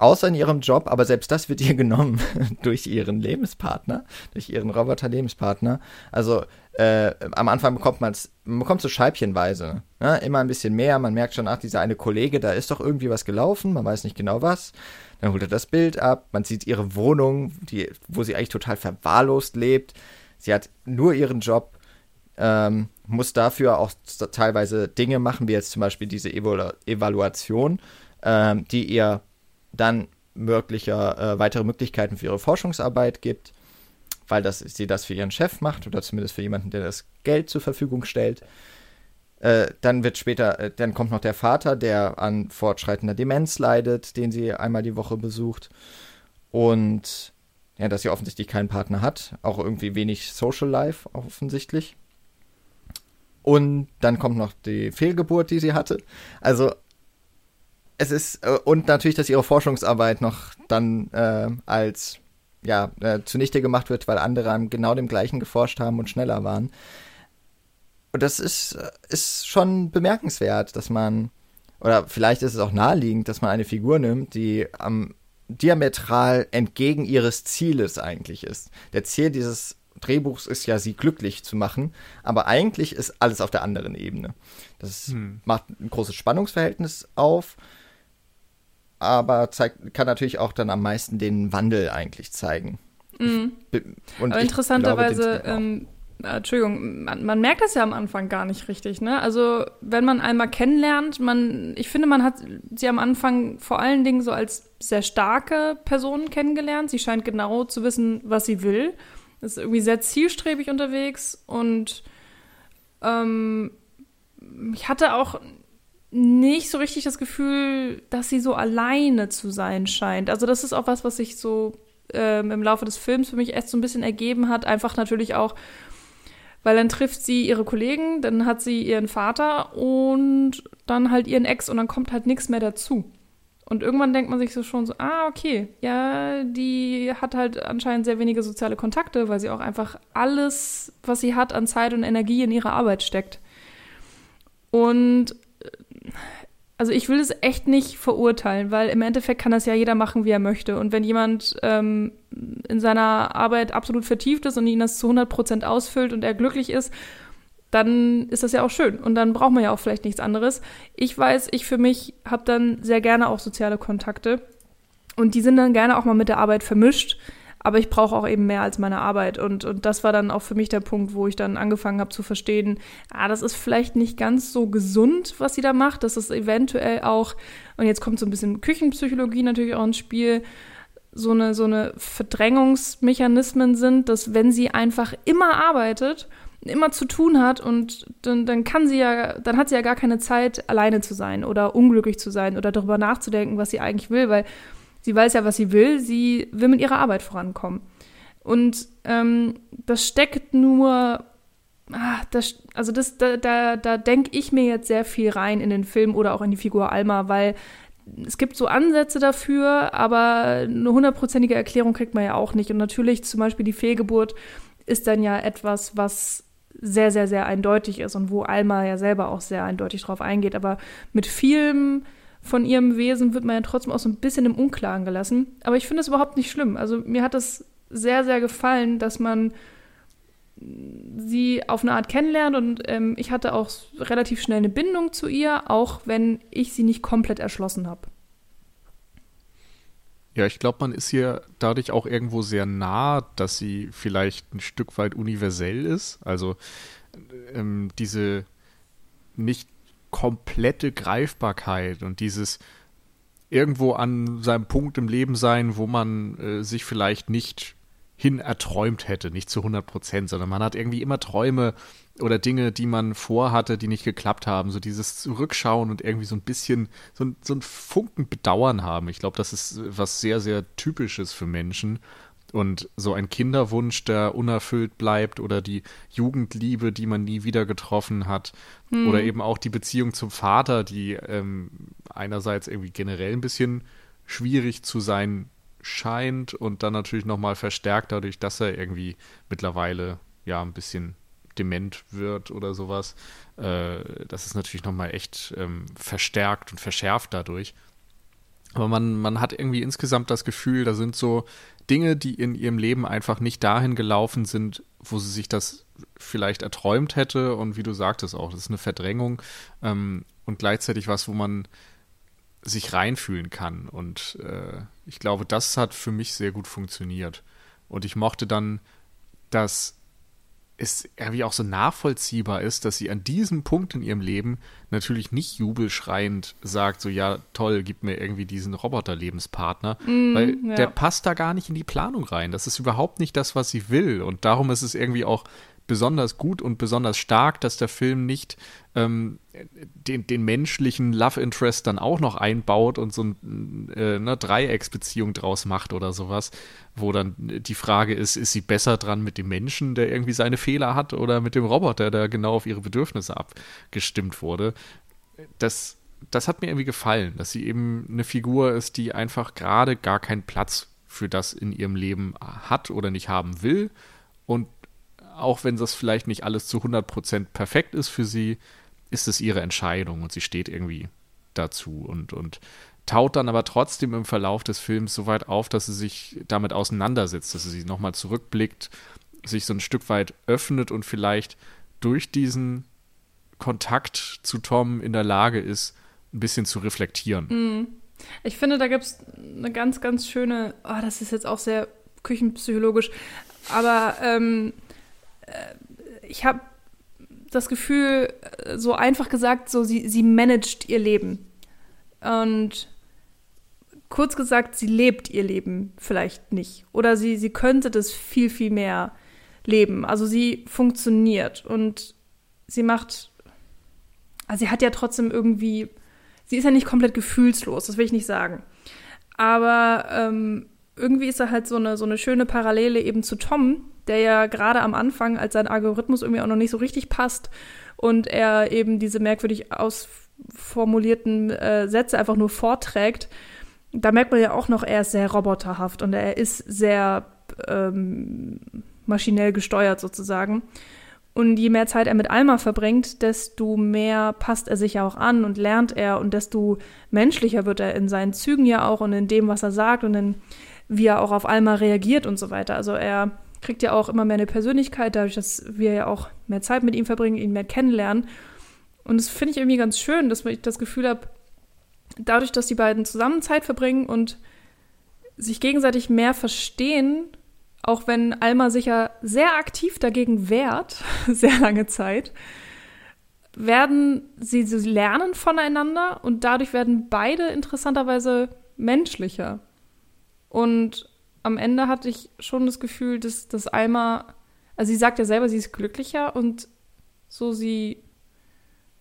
Außer in ihrem Job, aber selbst das wird ihr genommen durch ihren Lebenspartner, durch ihren Roboter-Lebenspartner. Also äh, am Anfang bekommt man es, so scheibchenweise, ne? immer ein bisschen mehr. Man merkt schon, ach, dieser eine Kollege, da ist doch irgendwie was gelaufen, man weiß nicht genau was. Dann holt er das Bild ab, man sieht ihre Wohnung, die, wo sie eigentlich total verwahrlost lebt. Sie hat nur ihren Job, ähm, muss dafür auch teilweise Dinge machen, wie jetzt zum Beispiel diese Evalu Evaluation, ähm, die ihr dann möglicher, äh, weitere Möglichkeiten für ihre Forschungsarbeit gibt weil das, sie das für ihren Chef macht oder zumindest für jemanden, der das Geld zur Verfügung stellt. Äh, dann wird später, äh, dann kommt noch der Vater, der an fortschreitender Demenz leidet, den sie einmal die Woche besucht. Und ja, dass sie offensichtlich keinen Partner hat, auch irgendwie wenig Social Life offensichtlich. Und dann kommt noch die Fehlgeburt, die sie hatte. Also es ist äh, und natürlich, dass ihre Forschungsarbeit noch dann als ja, zunichte gemacht wird, weil andere an genau dem gleichen geforscht haben und schneller waren. Und das ist, ist schon bemerkenswert, dass man, oder vielleicht ist es auch naheliegend, dass man eine Figur nimmt, die am diametral entgegen ihres Zieles eigentlich ist. Der Ziel dieses Drehbuchs ist ja, sie glücklich zu machen, aber eigentlich ist alles auf der anderen Ebene. Das hm. macht ein großes Spannungsverhältnis auf aber zeigt, kann natürlich auch dann am meisten den Wandel eigentlich zeigen. Mhm. Und aber interessanterweise, ähm, Entschuldigung, man, man, merkt das ja am Anfang gar nicht richtig, ne? Also wenn man einmal kennenlernt, man, ich finde, man hat sie am Anfang vor allen Dingen so als sehr starke Person kennengelernt. Sie scheint genau zu wissen, was sie will. Ist irgendwie sehr zielstrebig unterwegs und ähm, ich hatte auch nicht so richtig das Gefühl, dass sie so alleine zu sein scheint. Also das ist auch was, was sich so ähm, im Laufe des Films für mich erst so ein bisschen ergeben hat. Einfach natürlich auch, weil dann trifft sie ihre Kollegen, dann hat sie ihren Vater und dann halt ihren Ex und dann kommt halt nichts mehr dazu. Und irgendwann denkt man sich so schon so, ah, okay, ja, die hat halt anscheinend sehr wenige soziale Kontakte, weil sie auch einfach alles, was sie hat an Zeit und Energie in ihre Arbeit steckt. Und äh, also ich will es echt nicht verurteilen, weil im Endeffekt kann das ja jeder machen, wie er möchte. Und wenn jemand ähm, in seiner Arbeit absolut vertieft ist und ihn das zu 100 Prozent ausfüllt und er glücklich ist, dann ist das ja auch schön. Und dann braucht man ja auch vielleicht nichts anderes. Ich weiß, ich für mich habe dann sehr gerne auch soziale Kontakte. Und die sind dann gerne auch mal mit der Arbeit vermischt aber ich brauche auch eben mehr als meine Arbeit. Und, und das war dann auch für mich der Punkt, wo ich dann angefangen habe zu verstehen, ah, das ist vielleicht nicht ganz so gesund, was sie da macht. Das ist eventuell auch, und jetzt kommt so ein bisschen Küchenpsychologie natürlich auch ins Spiel, so eine, so eine Verdrängungsmechanismen sind, dass wenn sie einfach immer arbeitet, immer zu tun hat und dann, dann kann sie ja, dann hat sie ja gar keine Zeit, alleine zu sein oder unglücklich zu sein oder darüber nachzudenken, was sie eigentlich will, weil Sie weiß ja, was sie will. Sie will mit ihrer Arbeit vorankommen. Und ähm, das steckt nur, ah, das, also das, da, da, da denke ich mir jetzt sehr viel rein in den Film oder auch in die Figur Alma, weil es gibt so Ansätze dafür, aber eine hundertprozentige Erklärung kriegt man ja auch nicht. Und natürlich zum Beispiel die Fehlgeburt ist dann ja etwas, was sehr, sehr, sehr eindeutig ist und wo Alma ja selber auch sehr eindeutig drauf eingeht. Aber mit vielem von ihrem Wesen wird man ja trotzdem auch so ein bisschen im Unklaren gelassen. Aber ich finde es überhaupt nicht schlimm. Also mir hat es sehr, sehr gefallen, dass man sie auf eine Art kennenlernt und ähm, ich hatte auch relativ schnell eine Bindung zu ihr, auch wenn ich sie nicht komplett erschlossen habe. Ja, ich glaube, man ist hier dadurch auch irgendwo sehr nah, dass sie vielleicht ein Stück weit universell ist. Also ähm, diese nicht komplette Greifbarkeit und dieses irgendwo an seinem Punkt im Leben sein, wo man äh, sich vielleicht nicht hin erträumt hätte, nicht zu 100 Prozent, sondern man hat irgendwie immer Träume oder Dinge, die man vorhatte, die nicht geklappt haben. So dieses Zurückschauen und irgendwie so ein bisschen, so ein, so ein Funken Bedauern haben. Ich glaube, das ist was sehr, sehr Typisches für Menschen. Und so ein Kinderwunsch, der unerfüllt bleibt oder die Jugendliebe, die man nie wieder getroffen hat hm. oder eben auch die Beziehung zum Vater, die ähm, einerseits irgendwie generell ein bisschen schwierig zu sein scheint und dann natürlich nochmal verstärkt dadurch, dass er irgendwie mittlerweile ja ein bisschen dement wird oder sowas. Äh, das ist natürlich nochmal echt ähm, verstärkt und verschärft dadurch. Aber man, man hat irgendwie insgesamt das Gefühl, da sind so Dinge, die in ihrem Leben einfach nicht dahin gelaufen sind, wo sie sich das vielleicht erträumt hätte. Und wie du sagtest auch, das ist eine Verdrängung ähm, und gleichzeitig was, wo man sich reinfühlen kann. Und äh, ich glaube, das hat für mich sehr gut funktioniert. Und ich mochte dann, dass es irgendwie auch so nachvollziehbar ist, dass sie an diesem Punkt in ihrem Leben natürlich nicht jubelschreiend sagt, so ja, toll, gib mir irgendwie diesen Roboter-Lebenspartner, mm, weil ja. der passt da gar nicht in die Planung rein. Das ist überhaupt nicht das, was sie will. Und darum ist es irgendwie auch besonders gut und besonders stark, dass der Film nicht ähm, den, den menschlichen Love Interest dann auch noch einbaut und so ein, äh, eine Dreiecksbeziehung draus macht oder sowas, wo dann die Frage ist, ist sie besser dran mit dem Menschen, der irgendwie seine Fehler hat, oder mit dem Roboter, der genau auf ihre Bedürfnisse abgestimmt wurde. Das, das hat mir irgendwie gefallen, dass sie eben eine Figur ist, die einfach gerade gar keinen Platz für das in ihrem Leben hat oder nicht haben will und auch wenn das vielleicht nicht alles zu 100% perfekt ist für sie, ist es ihre Entscheidung und sie steht irgendwie dazu und, und taut dann aber trotzdem im Verlauf des Films so weit auf, dass sie sich damit auseinandersetzt, dass sie nochmal zurückblickt, sich so ein Stück weit öffnet und vielleicht durch diesen Kontakt zu Tom in der Lage ist, ein bisschen zu reflektieren. Mhm. Ich finde, da gibt es eine ganz, ganz schöne, oh, das ist jetzt auch sehr küchenpsychologisch, aber ähm, äh, ich habe das Gefühl, äh, so einfach gesagt, so sie, sie managt ihr Leben. Und kurz gesagt, sie lebt ihr Leben vielleicht nicht. Oder sie, sie könnte das viel, viel mehr leben. Also sie funktioniert und sie macht, also sie hat ja trotzdem irgendwie, sie ist ja nicht komplett gefühlslos, das will ich nicht sagen. Aber ähm, irgendwie ist da halt so eine, so eine schöne Parallele eben zu Tom, der ja gerade am Anfang, als sein Algorithmus irgendwie auch noch nicht so richtig passt und er eben diese merkwürdig ausformulierten äh, Sätze einfach nur vorträgt, da merkt man ja auch noch, er ist sehr roboterhaft und er ist sehr ähm, maschinell gesteuert sozusagen. Und je mehr Zeit er mit Alma verbringt, desto mehr passt er sich ja auch an und lernt er und desto menschlicher wird er in seinen Zügen ja auch und in dem, was er sagt und in wie er auch auf Alma reagiert und so weiter. Also er kriegt ja auch immer mehr eine Persönlichkeit, dadurch, dass wir ja auch mehr Zeit mit ihm verbringen, ihn mehr kennenlernen. Und das finde ich irgendwie ganz schön, dass ich das Gefühl habe, dadurch, dass die beiden zusammen Zeit verbringen und sich gegenseitig mehr verstehen, auch wenn Alma sich ja sehr aktiv dagegen wehrt, sehr lange Zeit, werden sie, sie lernen voneinander und dadurch werden beide interessanterweise menschlicher. Und am Ende hatte ich schon das Gefühl, dass, dass Alma, also sie sagt ja selber, sie ist glücklicher und so sie,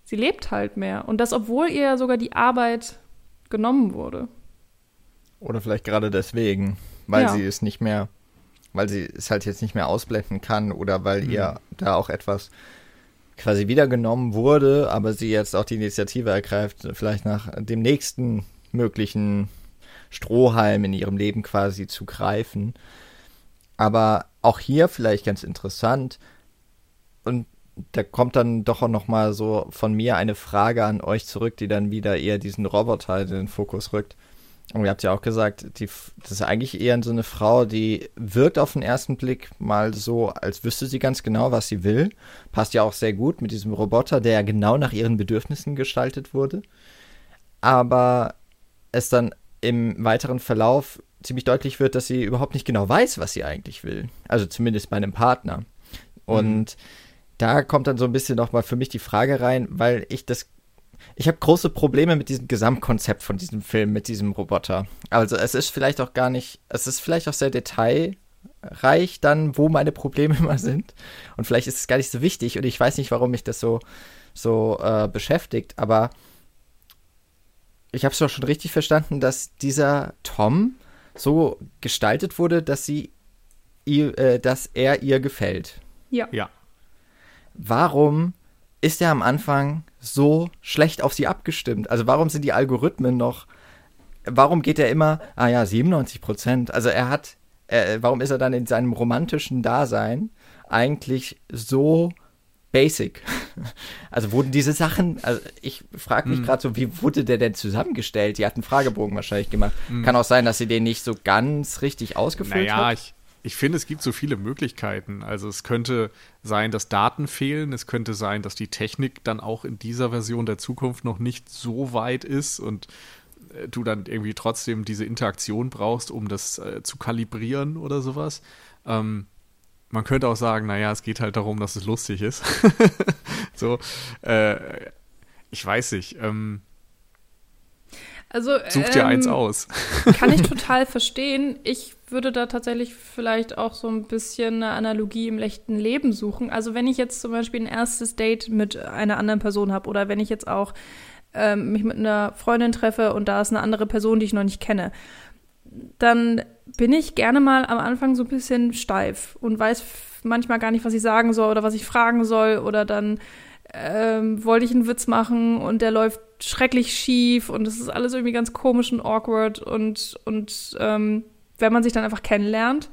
sie lebt halt mehr. Und das, obwohl ihr sogar die Arbeit genommen wurde. Oder vielleicht gerade deswegen, weil ja. sie es nicht mehr, weil sie es halt jetzt nicht mehr ausblenden kann oder weil mhm. ihr da auch etwas quasi wiedergenommen wurde, aber sie jetzt auch die Initiative ergreift, vielleicht nach dem nächsten möglichen Strohhalm in ihrem Leben quasi zu greifen. Aber auch hier vielleicht ganz interessant und da kommt dann doch auch noch mal so von mir eine Frage an euch zurück, die dann wieder eher diesen Roboter in den Fokus rückt. Und ihr habt ja auch gesagt, die, das ist eigentlich eher so eine Frau, die wirkt auf den ersten Blick mal so, als wüsste sie ganz genau, was sie will. Passt ja auch sehr gut mit diesem Roboter, der ja genau nach ihren Bedürfnissen gestaltet wurde. Aber es dann im weiteren Verlauf ziemlich deutlich wird, dass sie überhaupt nicht genau weiß, was sie eigentlich will. Also zumindest bei einem Partner. Und mhm da kommt dann so ein bisschen nochmal für mich die Frage rein, weil ich das. Ich habe große Probleme mit diesem Gesamtkonzept von diesem Film, mit diesem Roboter. Also es ist vielleicht auch gar nicht, es ist vielleicht auch sehr detailreich dann, wo meine Probleme immer sind. Und vielleicht ist es gar nicht so wichtig und ich weiß nicht, warum mich das so, so äh, beschäftigt, aber ich habe es doch schon richtig verstanden, dass dieser Tom so gestaltet wurde, dass sie ihr, äh, dass er ihr gefällt. Ja. Ja warum ist er am Anfang so schlecht auf sie abgestimmt? Also warum sind die Algorithmen noch, warum geht er immer, ah ja, 97 Prozent? Also er hat, äh, warum ist er dann in seinem romantischen Dasein eigentlich so basic? Also wurden diese Sachen, also ich frage mich mm. gerade so, wie wurde der denn zusammengestellt? Die hat einen Fragebogen wahrscheinlich gemacht. Mm. Kann auch sein, dass sie den nicht so ganz richtig ausgefüllt naja, hat. Naja, ich, ich finde, es gibt so viele Möglichkeiten. Also es könnte sein, dass Daten fehlen. Es könnte sein, dass die Technik dann auch in dieser Version der Zukunft noch nicht so weit ist und äh, du dann irgendwie trotzdem diese Interaktion brauchst, um das äh, zu kalibrieren oder sowas. Ähm, man könnte auch sagen, naja, es geht halt darum, dass es lustig ist. so, äh, ich weiß nicht. Ähm, also, Such dir ähm, eins aus. kann ich total verstehen. Ich würde da tatsächlich vielleicht auch so ein bisschen eine Analogie im echten Leben suchen. Also wenn ich jetzt zum Beispiel ein erstes Date mit einer anderen Person habe oder wenn ich jetzt auch ähm, mich mit einer Freundin treffe und da ist eine andere Person, die ich noch nicht kenne, dann bin ich gerne mal am Anfang so ein bisschen steif und weiß manchmal gar nicht, was ich sagen soll oder was ich fragen soll oder dann ähm, wollte ich einen Witz machen und der läuft schrecklich schief und es ist alles irgendwie ganz komisch und awkward und, und ähm, wenn man sich dann einfach kennenlernt,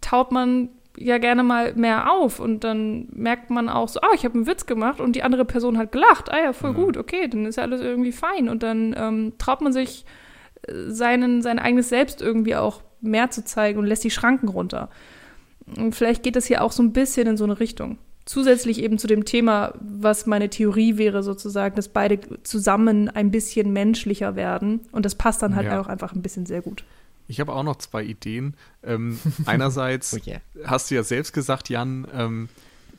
taut man ja gerne mal mehr auf und dann merkt man auch so, ah, ich habe einen Witz gemacht und die andere Person hat gelacht. Ah ja, voll mhm. gut, okay, dann ist ja alles irgendwie fein und dann ähm, traut man sich seinen, sein eigenes Selbst irgendwie auch mehr zu zeigen und lässt die Schranken runter. Und vielleicht geht das hier auch so ein bisschen in so eine Richtung. Zusätzlich eben zu dem Thema, was meine Theorie wäre, sozusagen, dass beide zusammen ein bisschen menschlicher werden. Und das passt dann halt ja. auch einfach ein bisschen sehr gut. Ich habe auch noch zwei Ideen. Ähm, einerseits oh yeah. hast du ja selbst gesagt, Jan, ähm,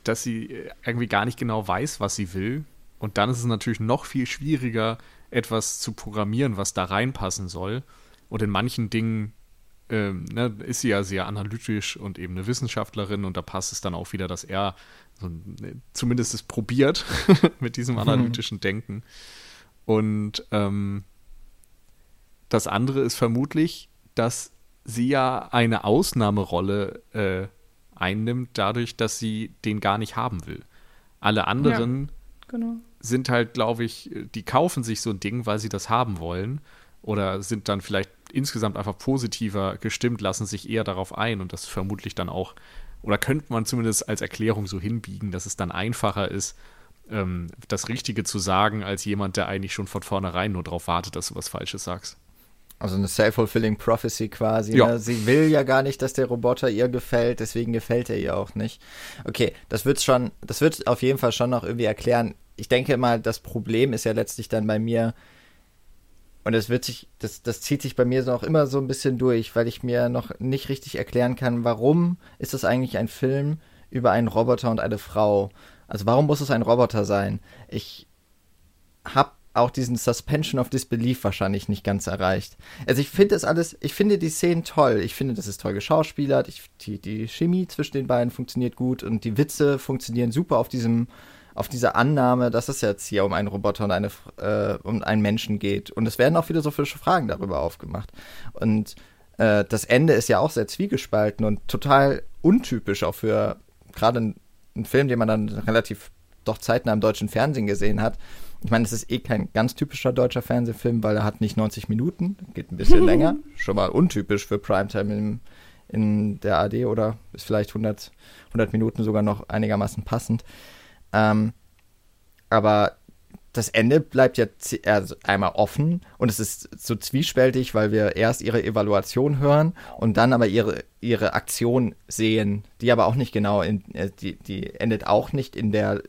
dass sie irgendwie gar nicht genau weiß, was sie will. Und dann ist es natürlich noch viel schwieriger, etwas zu programmieren, was da reinpassen soll. Und in manchen Dingen ähm, ne, ist sie ja sehr analytisch und eben eine Wissenschaftlerin und da passt es dann auch wieder, dass er so, ne, zumindest es probiert mit diesem analytischen Denken. Und ähm, das andere ist vermutlich, dass sie ja eine Ausnahmerolle äh, einnimmt, dadurch, dass sie den gar nicht haben will. Alle anderen ja, genau. Sind halt, glaube ich, die kaufen sich so ein Ding, weil sie das haben wollen oder sind dann vielleicht insgesamt einfach positiver gestimmt, lassen sich eher darauf ein und das vermutlich dann auch oder könnte man zumindest als Erklärung so hinbiegen, dass es dann einfacher ist, ähm, das Richtige zu sagen, als jemand, der eigentlich schon von vornherein nur darauf wartet, dass du was Falsches sagst. Also eine self-fulfilling prophecy quasi. Ja. Ne? Sie will ja gar nicht, dass der Roboter ihr gefällt, deswegen gefällt er ihr auch nicht. Okay, das wird schon, das wird auf jeden Fall schon noch irgendwie erklären. Ich denke mal, das Problem ist ja letztlich dann bei mir, und es wird sich, das, das zieht sich bei mir so auch immer so ein bisschen durch, weil ich mir noch nicht richtig erklären kann, warum ist das eigentlich ein Film über einen Roboter und eine Frau? Also warum muss es ein Roboter sein? Ich habe auch diesen Suspension of Disbelief wahrscheinlich nicht ganz erreicht. Also ich finde das alles, ich finde die Szenen toll. Ich finde, das ist toll geschauspielert. Ich, die, die Chemie zwischen den beiden funktioniert gut und die Witze funktionieren super auf diesem, auf dieser Annahme, dass es jetzt hier um einen Roboter und eine, äh, um einen Menschen geht. Und es werden auch philosophische Fragen darüber aufgemacht. Und äh, das Ende ist ja auch sehr zwiegespalten und total untypisch auch für gerade einen Film, den man dann relativ doch zeitnah im deutschen Fernsehen gesehen hat ich meine, es ist eh kein ganz typischer deutscher Fernsehfilm, weil er hat nicht 90 Minuten, geht ein bisschen länger. Schon mal untypisch für Primetime in, in der AD oder ist vielleicht 100, 100 Minuten sogar noch einigermaßen passend. Ähm, aber das Ende bleibt ja also einmal offen und es ist so zwiespältig, weil wir erst ihre Evaluation hören und dann aber ihre, ihre Aktion sehen, die aber auch nicht genau in, äh, die, die endet auch nicht in der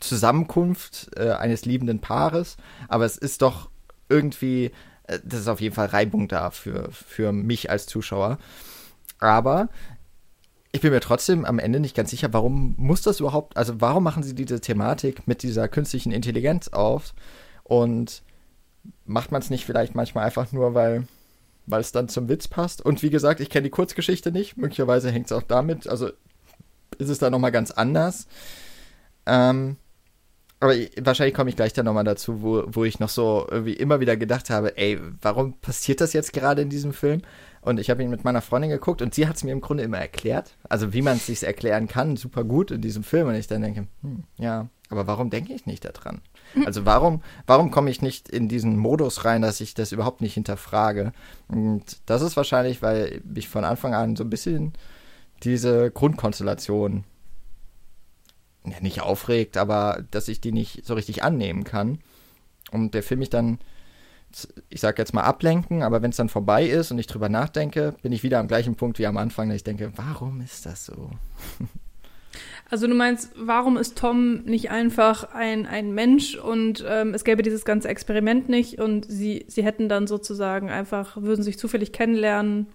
Zusammenkunft äh, eines liebenden Paares, aber es ist doch irgendwie, äh, das ist auf jeden Fall Reibung da für, für mich als Zuschauer. Aber ich bin mir trotzdem am Ende nicht ganz sicher, warum muss das überhaupt, also warum machen sie diese Thematik mit dieser künstlichen Intelligenz auf und macht man es nicht vielleicht manchmal einfach nur, weil weil es dann zum Witz passt. Und wie gesagt, ich kenne die Kurzgeschichte nicht. Möglicherweise hängt es auch damit. Also ist es da nochmal ganz anders. Ähm, aber wahrscheinlich komme ich gleich dann nochmal dazu, wo, wo ich noch so irgendwie immer wieder gedacht habe, ey, warum passiert das jetzt gerade in diesem Film? Und ich habe ihn mit meiner Freundin geguckt und sie hat es mir im Grunde immer erklärt. Also wie man es sich erklären kann, super gut in diesem Film. Und ich dann denke, hm, ja, aber warum denke ich nicht daran? Also warum, warum komme ich nicht in diesen Modus rein, dass ich das überhaupt nicht hinterfrage? Und das ist wahrscheinlich, weil ich von Anfang an so ein bisschen diese Grundkonstellation ja, nicht aufregt, aber dass ich die nicht so richtig annehmen kann. Und der Film mich dann, ich sag jetzt mal ablenken, aber wenn es dann vorbei ist und ich drüber nachdenke, bin ich wieder am gleichen Punkt wie am Anfang, dass ich denke, warum ist das so? Also du meinst, warum ist Tom nicht einfach ein, ein Mensch und ähm, es gäbe dieses ganze Experiment nicht und sie, sie hätten dann sozusagen einfach, würden sich zufällig kennenlernen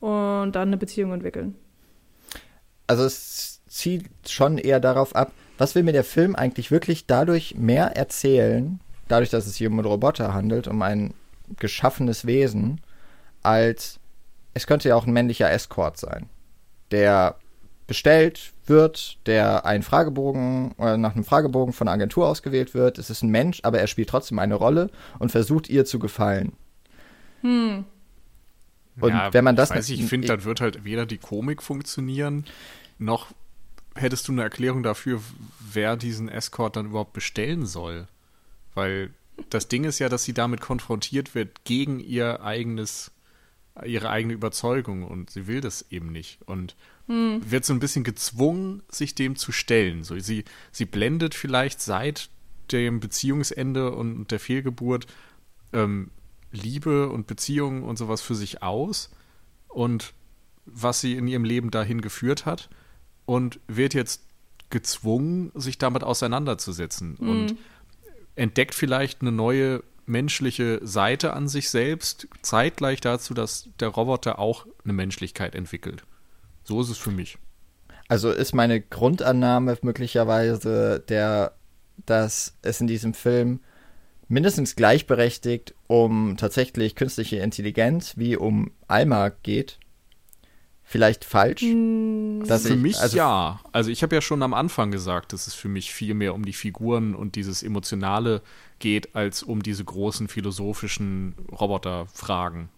und dann eine Beziehung entwickeln? Also es zielt schon eher darauf ab, was will mir der Film eigentlich wirklich dadurch mehr erzählen, dadurch, dass es hier um einen Roboter handelt, um ein geschaffenes Wesen, als es könnte ja auch ein männlicher Escort sein, der bestellt wird, der einen Fragebogen oder äh, nach einem Fragebogen von der Agentur ausgewählt wird. Es ist ein Mensch, aber er spielt trotzdem eine Rolle und versucht ihr zu gefallen. Hm. Und ja, wenn man das. Ich ich finde, dann wird halt weder die Komik funktionieren, noch hättest du eine Erklärung dafür, wer diesen Escort dann überhaupt bestellen soll? Weil das Ding ist ja, dass sie damit konfrontiert wird gegen ihr eigenes, ihre eigene Überzeugung und sie will das eben nicht und hm. wird so ein bisschen gezwungen, sich dem zu stellen. So, sie, sie blendet vielleicht seit dem Beziehungsende und der Fehlgeburt ähm, Liebe und Beziehungen und sowas für sich aus und was sie in ihrem Leben dahin geführt hat und wird jetzt gezwungen, sich damit auseinanderzusetzen mhm. und entdeckt vielleicht eine neue menschliche Seite an sich selbst, zeitgleich dazu, dass der Roboter auch eine Menschlichkeit entwickelt. So ist es für mich. Also ist meine Grundannahme möglicherweise der, dass es in diesem Film mindestens gleichberechtigt um tatsächlich künstliche Intelligenz wie um Alma geht vielleicht falsch? Mm. Das für ich, mich also ja. Also ich habe ja schon am Anfang gesagt, dass es für mich viel mehr um die Figuren und dieses Emotionale geht, als um diese großen philosophischen Roboterfragen.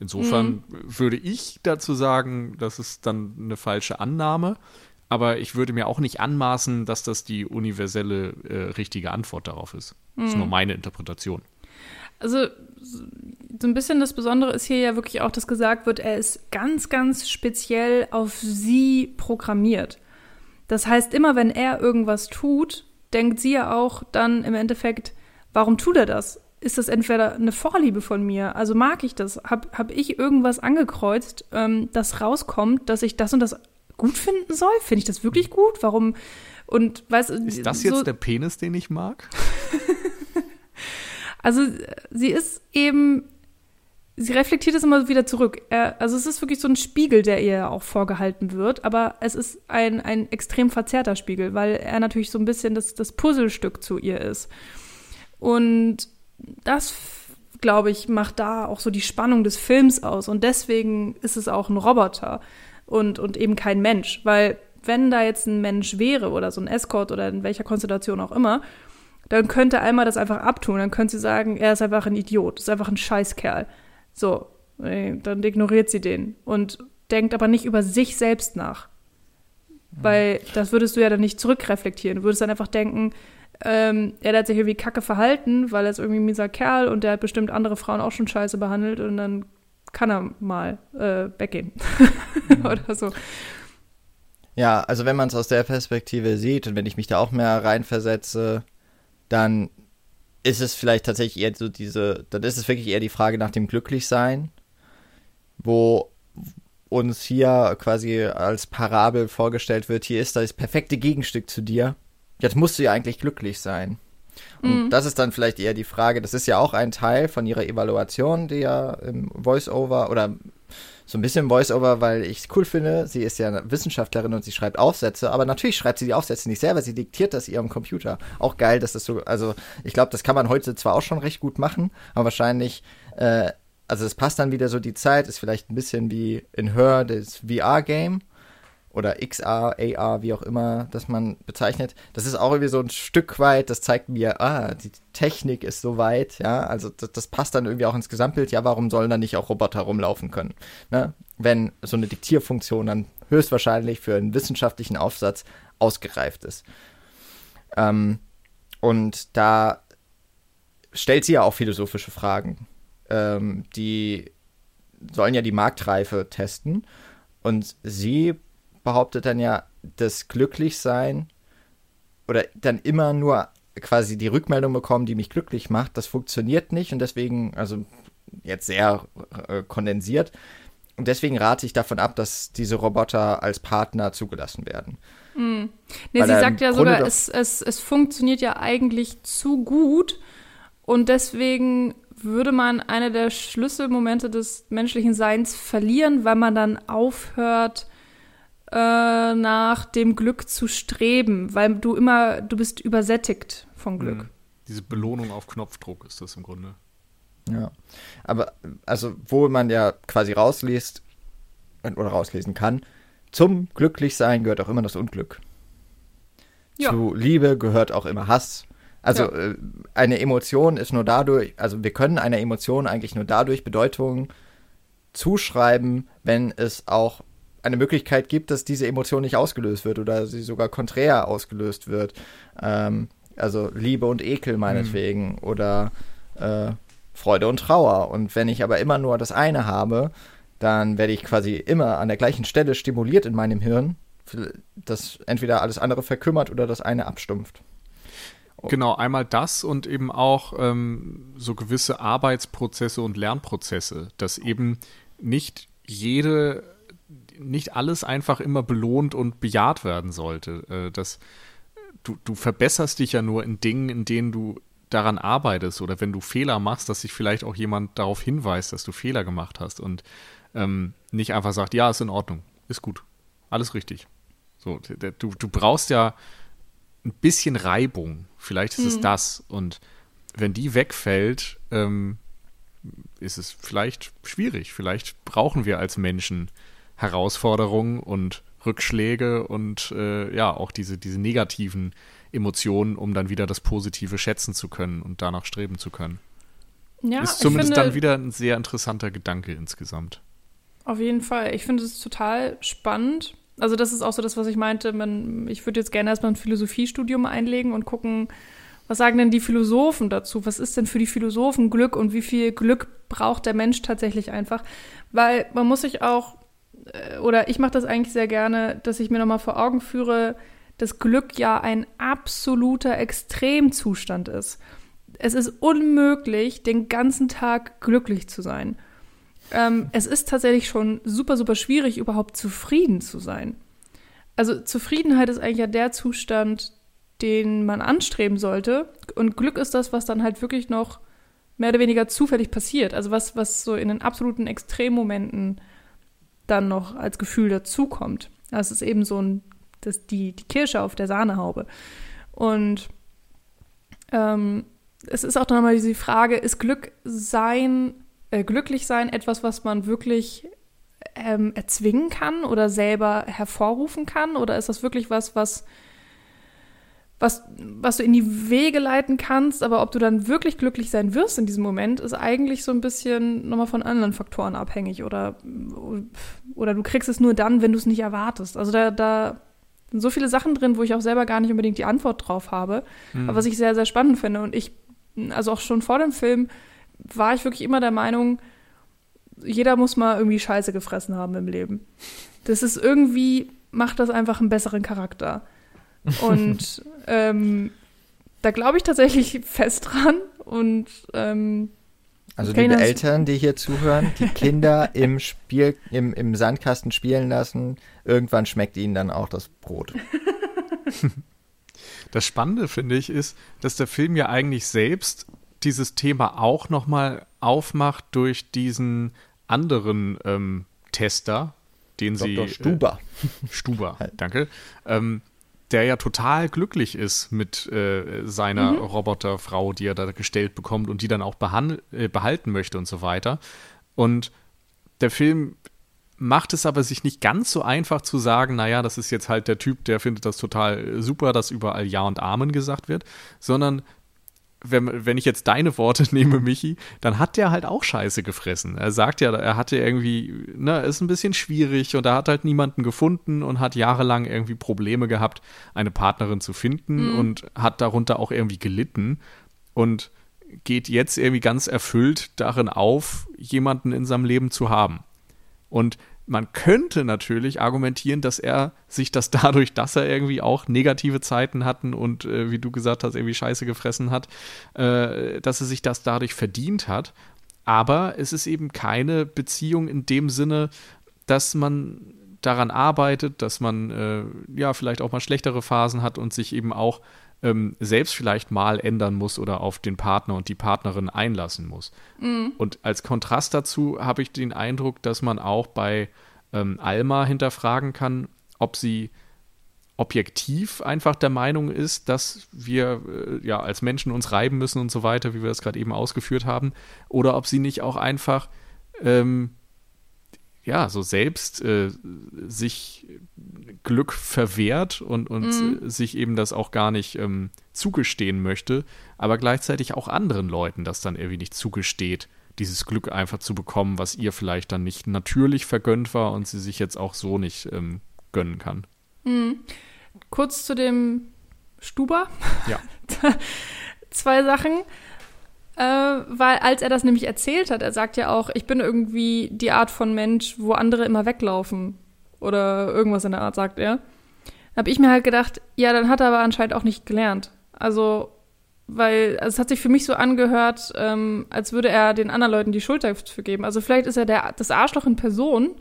Insofern mm. würde ich dazu sagen, das ist dann eine falsche Annahme. Aber ich würde mir auch nicht anmaßen, dass das die universelle äh, richtige Antwort darauf ist. Das ist nur mhm. meine Interpretation. Also so ein bisschen das Besondere ist hier ja wirklich auch, dass gesagt wird, er ist ganz, ganz speziell auf sie programmiert. Das heißt, immer wenn er irgendwas tut, denkt sie ja auch dann im Endeffekt, warum tut er das? Ist das entweder eine Vorliebe von mir? Also mag ich das? Hab, hab ich irgendwas angekreuzt, ähm, das rauskommt, dass ich das und das gut finden soll? Finde ich das wirklich gut? Warum? Und weißt Ist das jetzt so, der Penis, den ich mag? also sie ist eben sie reflektiert es immer wieder zurück. Also es ist wirklich so ein Spiegel, der ihr auch vorgehalten wird, aber es ist ein, ein extrem verzerrter Spiegel, weil er natürlich so ein bisschen das, das Puzzlestück zu ihr ist. Und das, glaube ich, macht da auch so die Spannung des Films aus. Und deswegen ist es auch ein Roboter und, und eben kein Mensch. Weil wenn da jetzt ein Mensch wäre oder so ein Escort oder in welcher Konstellation auch immer, dann könnte Alma das einfach abtun. Dann könnte sie sagen, er ist einfach ein Idiot, ist einfach ein Scheißkerl. So, dann ignoriert sie den und denkt aber nicht über sich selbst nach. Weil das würdest du ja dann nicht zurückreflektieren. Du würdest dann einfach denken, ähm, er hat sich irgendwie kacke verhalten, weil er ist irgendwie ein mieser Kerl und der hat bestimmt andere Frauen auch schon scheiße behandelt und dann kann er mal äh, weggehen. Oder so. Ja, also wenn man es aus der Perspektive sieht und wenn ich mich da auch mehr reinversetze, dann ist es vielleicht tatsächlich eher so diese, dann ist es wirklich eher die Frage nach dem Glücklichsein, wo uns hier quasi als Parabel vorgestellt wird, hier ist das perfekte Gegenstück zu dir. Jetzt musst du ja eigentlich glücklich sein. Und mhm. das ist dann vielleicht eher die Frage, das ist ja auch ein Teil von ihrer Evaluation, die ja im Voice-Over oder so ein bisschen Voice-Over, weil ich es cool finde. Sie ist ja eine Wissenschaftlerin und sie schreibt Aufsätze, aber natürlich schreibt sie die Aufsätze nicht selber, sie diktiert das ihrem Computer. Auch geil, dass das so, also ich glaube, das kann man heute zwar auch schon recht gut machen, aber wahrscheinlich, äh, also es passt dann wieder so die Zeit, ist vielleicht ein bisschen wie in Her, das VR-Game oder XR, AR, wie auch immer das man bezeichnet. Das ist auch irgendwie so ein Stück weit, das zeigt mir, ah, die Technik ist so weit, ja, also das, das passt dann irgendwie auch ins Gesamtbild, ja, warum sollen dann nicht auch Roboter rumlaufen können? Ne? Wenn so eine Diktierfunktion dann höchstwahrscheinlich für einen wissenschaftlichen Aufsatz ausgereift ist. Ähm, und da stellt sie ja auch philosophische Fragen. Ähm, die sollen ja die Marktreife testen. Und sie behauptet dann ja, das Glücklichsein oder dann immer nur quasi die Rückmeldung bekommen, die mich glücklich macht, das funktioniert nicht und deswegen, also jetzt sehr äh, kondensiert, und deswegen rate ich davon ab, dass diese Roboter als Partner zugelassen werden. Mhm. Nee, sie sagt ja sogar, es, es, es funktioniert ja eigentlich zu gut und deswegen würde man eine der Schlüsselmomente des menschlichen Seins verlieren, weil man dann aufhört, äh, nach dem Glück zu streben, weil du immer, du bist übersättigt von Glück. Mhm. Diese Belohnung auf Knopfdruck ist das im Grunde. Ja, aber also wo man ja quasi rausliest oder rauslesen kann, zum Glücklichsein gehört auch immer das Unglück. Ja. Zu Liebe gehört auch immer Hass. Also ja. äh, eine Emotion ist nur dadurch, also wir können einer Emotion eigentlich nur dadurch Bedeutung zuschreiben, wenn es auch eine Möglichkeit gibt, dass diese Emotion nicht ausgelöst wird oder sie sogar konträr ausgelöst wird. Ähm, also Liebe und Ekel meinetwegen mhm. oder äh, Freude und Trauer. Und wenn ich aber immer nur das eine habe, dann werde ich quasi immer an der gleichen Stelle stimuliert in meinem Hirn, dass entweder alles andere verkümmert oder das eine abstumpft. Genau, einmal das und eben auch ähm, so gewisse Arbeitsprozesse und Lernprozesse, dass eben nicht jede nicht alles einfach immer belohnt und bejaht werden sollte. Äh, dass du, du verbesserst dich ja nur in Dingen, in denen du daran arbeitest oder wenn du Fehler machst, dass sich vielleicht auch jemand darauf hinweist, dass du Fehler gemacht hast und ähm, nicht einfach sagt, ja, ist in Ordnung, ist gut, alles richtig. So, du, du brauchst ja ein bisschen Reibung, vielleicht ist mhm. es das und wenn die wegfällt, ähm, ist es vielleicht schwierig. Vielleicht brauchen wir als Menschen Herausforderungen und Rückschläge und äh, ja, auch diese, diese negativen Emotionen, um dann wieder das Positive schätzen zu können und danach streben zu können. Ja, ist zumindest finde, dann wieder ein sehr interessanter Gedanke insgesamt. Auf jeden Fall. Ich finde es total spannend. Also, das ist auch so das, was ich meinte. Man, ich würde jetzt gerne erstmal ein Philosophiestudium einlegen und gucken, was sagen denn die Philosophen dazu? Was ist denn für die Philosophen Glück und wie viel Glück braucht der Mensch tatsächlich einfach? Weil man muss sich auch, oder ich mache das eigentlich sehr gerne, dass ich mir nochmal vor Augen führe, dass Glück ja ein absoluter Extremzustand ist. Es ist unmöglich, den ganzen Tag glücklich zu sein. Ähm, es ist tatsächlich schon super, super schwierig, überhaupt zufrieden zu sein. Also Zufriedenheit ist eigentlich ja der Zustand, den man anstreben sollte. Und Glück ist das, was dann halt wirklich noch mehr oder weniger zufällig passiert. Also was, was so in den absoluten Extremmomenten dann noch als Gefühl dazukommt. Das ist eben so ein, das, die, die Kirsche auf der Sahnehaube. Und ähm, es ist auch dann nochmal diese Frage, ist Glück sein, äh, glücklich sein etwas, was man wirklich ähm, erzwingen kann oder selber hervorrufen kann? Oder ist das wirklich was, was was, was du in die Wege leiten kannst, aber ob du dann wirklich glücklich sein wirst in diesem Moment, ist eigentlich so ein bisschen nochmal von anderen Faktoren abhängig oder, oder du kriegst es nur dann, wenn du es nicht erwartest. Also da, da sind so viele Sachen drin, wo ich auch selber gar nicht unbedingt die Antwort drauf habe, mhm. aber was ich sehr, sehr spannend finde. Und ich, also auch schon vor dem Film, war ich wirklich immer der Meinung, jeder muss mal irgendwie Scheiße gefressen haben im Leben. Das ist irgendwie, macht das einfach einen besseren Charakter. Und ähm, da glaube ich tatsächlich fest dran. Und ähm, also liebe Eltern, die hier zuhören, die Kinder im Spiel, im, im Sandkasten spielen lassen, irgendwann schmeckt ihnen dann auch das Brot. Das Spannende, finde ich, ist, dass der Film ja eigentlich selbst dieses Thema auch nochmal aufmacht durch diesen anderen ähm, Tester, den Dr. sie. Stuber. Äh, Stuber, danke. Ähm, der ja total glücklich ist mit äh, seiner mhm. Roboterfrau, die er da gestellt bekommt und die dann auch äh, behalten möchte und so weiter. Und der Film macht es aber sich nicht ganz so einfach zu sagen, naja, das ist jetzt halt der Typ, der findet das total super, dass überall Ja und Amen gesagt wird, sondern wenn, wenn ich jetzt deine Worte nehme, Michi, dann hat der halt auch Scheiße gefressen. Er sagt ja, er hatte irgendwie, ne, ist ein bisschen schwierig und er hat halt niemanden gefunden und hat jahrelang irgendwie Probleme gehabt, eine Partnerin zu finden mhm. und hat darunter auch irgendwie gelitten und geht jetzt irgendwie ganz erfüllt darin auf, jemanden in seinem Leben zu haben. Und man könnte natürlich argumentieren, dass er sich das dadurch, dass er irgendwie auch negative Zeiten hatten und äh, wie du gesagt hast, irgendwie Scheiße gefressen hat, äh, dass er sich das dadurch verdient hat. Aber es ist eben keine Beziehung in dem Sinne, dass man daran arbeitet, dass man äh, ja vielleicht auch mal schlechtere Phasen hat und sich eben auch ähm, selbst vielleicht mal ändern muss oder auf den Partner und die Partnerin einlassen muss. Mhm. Und als Kontrast dazu habe ich den Eindruck, dass man auch bei ähm, Alma hinterfragen kann, ob sie objektiv einfach der Meinung ist, dass wir äh, ja als Menschen uns reiben müssen und so weiter, wie wir das gerade eben ausgeführt haben, oder ob sie nicht auch einfach ähm, ja, so selbst äh, sich Glück verwehrt und, und mhm. sich eben das auch gar nicht ähm, zugestehen möchte, aber gleichzeitig auch anderen Leuten das dann irgendwie nicht zugesteht, dieses Glück einfach zu bekommen, was ihr vielleicht dann nicht natürlich vergönnt war und sie sich jetzt auch so nicht ähm, gönnen kann. Mhm. Kurz zu dem Stuber. Ja. Zwei Sachen. Äh, weil als er das nämlich erzählt hat, er sagt ja auch, ich bin irgendwie die Art von Mensch, wo andere immer weglaufen. Oder irgendwas in der Art, sagt er. Habe ich mir halt gedacht, ja, dann hat er aber anscheinend auch nicht gelernt. Also, weil also es hat sich für mich so angehört, ähm, als würde er den anderen Leuten die Schuld dafür geben. Also vielleicht ist er der, das Arschloch in Person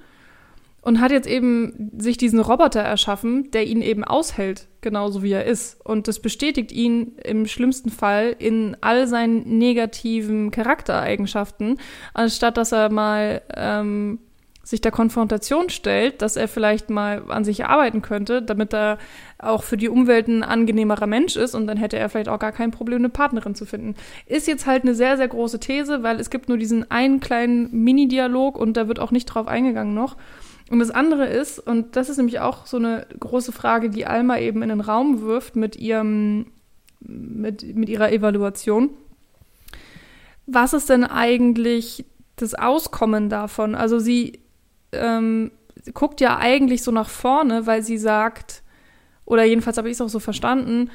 und hat jetzt eben sich diesen Roboter erschaffen, der ihn eben aushält, genauso wie er ist. Und das bestätigt ihn im schlimmsten Fall in all seinen negativen Charaktereigenschaften, anstatt dass er mal ähm, sich der Konfrontation stellt, dass er vielleicht mal an sich arbeiten könnte, damit er auch für die Umwelt ein angenehmerer Mensch ist und dann hätte er vielleicht auch gar kein Problem, eine Partnerin zu finden. Ist jetzt halt eine sehr, sehr große These, weil es gibt nur diesen einen kleinen Mini-Dialog und da wird auch nicht drauf eingegangen noch. Und das andere ist, und das ist nämlich auch so eine große Frage, die Alma eben in den Raum wirft mit ihrem, mit, mit ihrer Evaluation. Was ist denn eigentlich das Auskommen davon? Also sie ähm, guckt ja eigentlich so nach vorne, weil sie sagt, oder jedenfalls habe ich es auch so verstanden,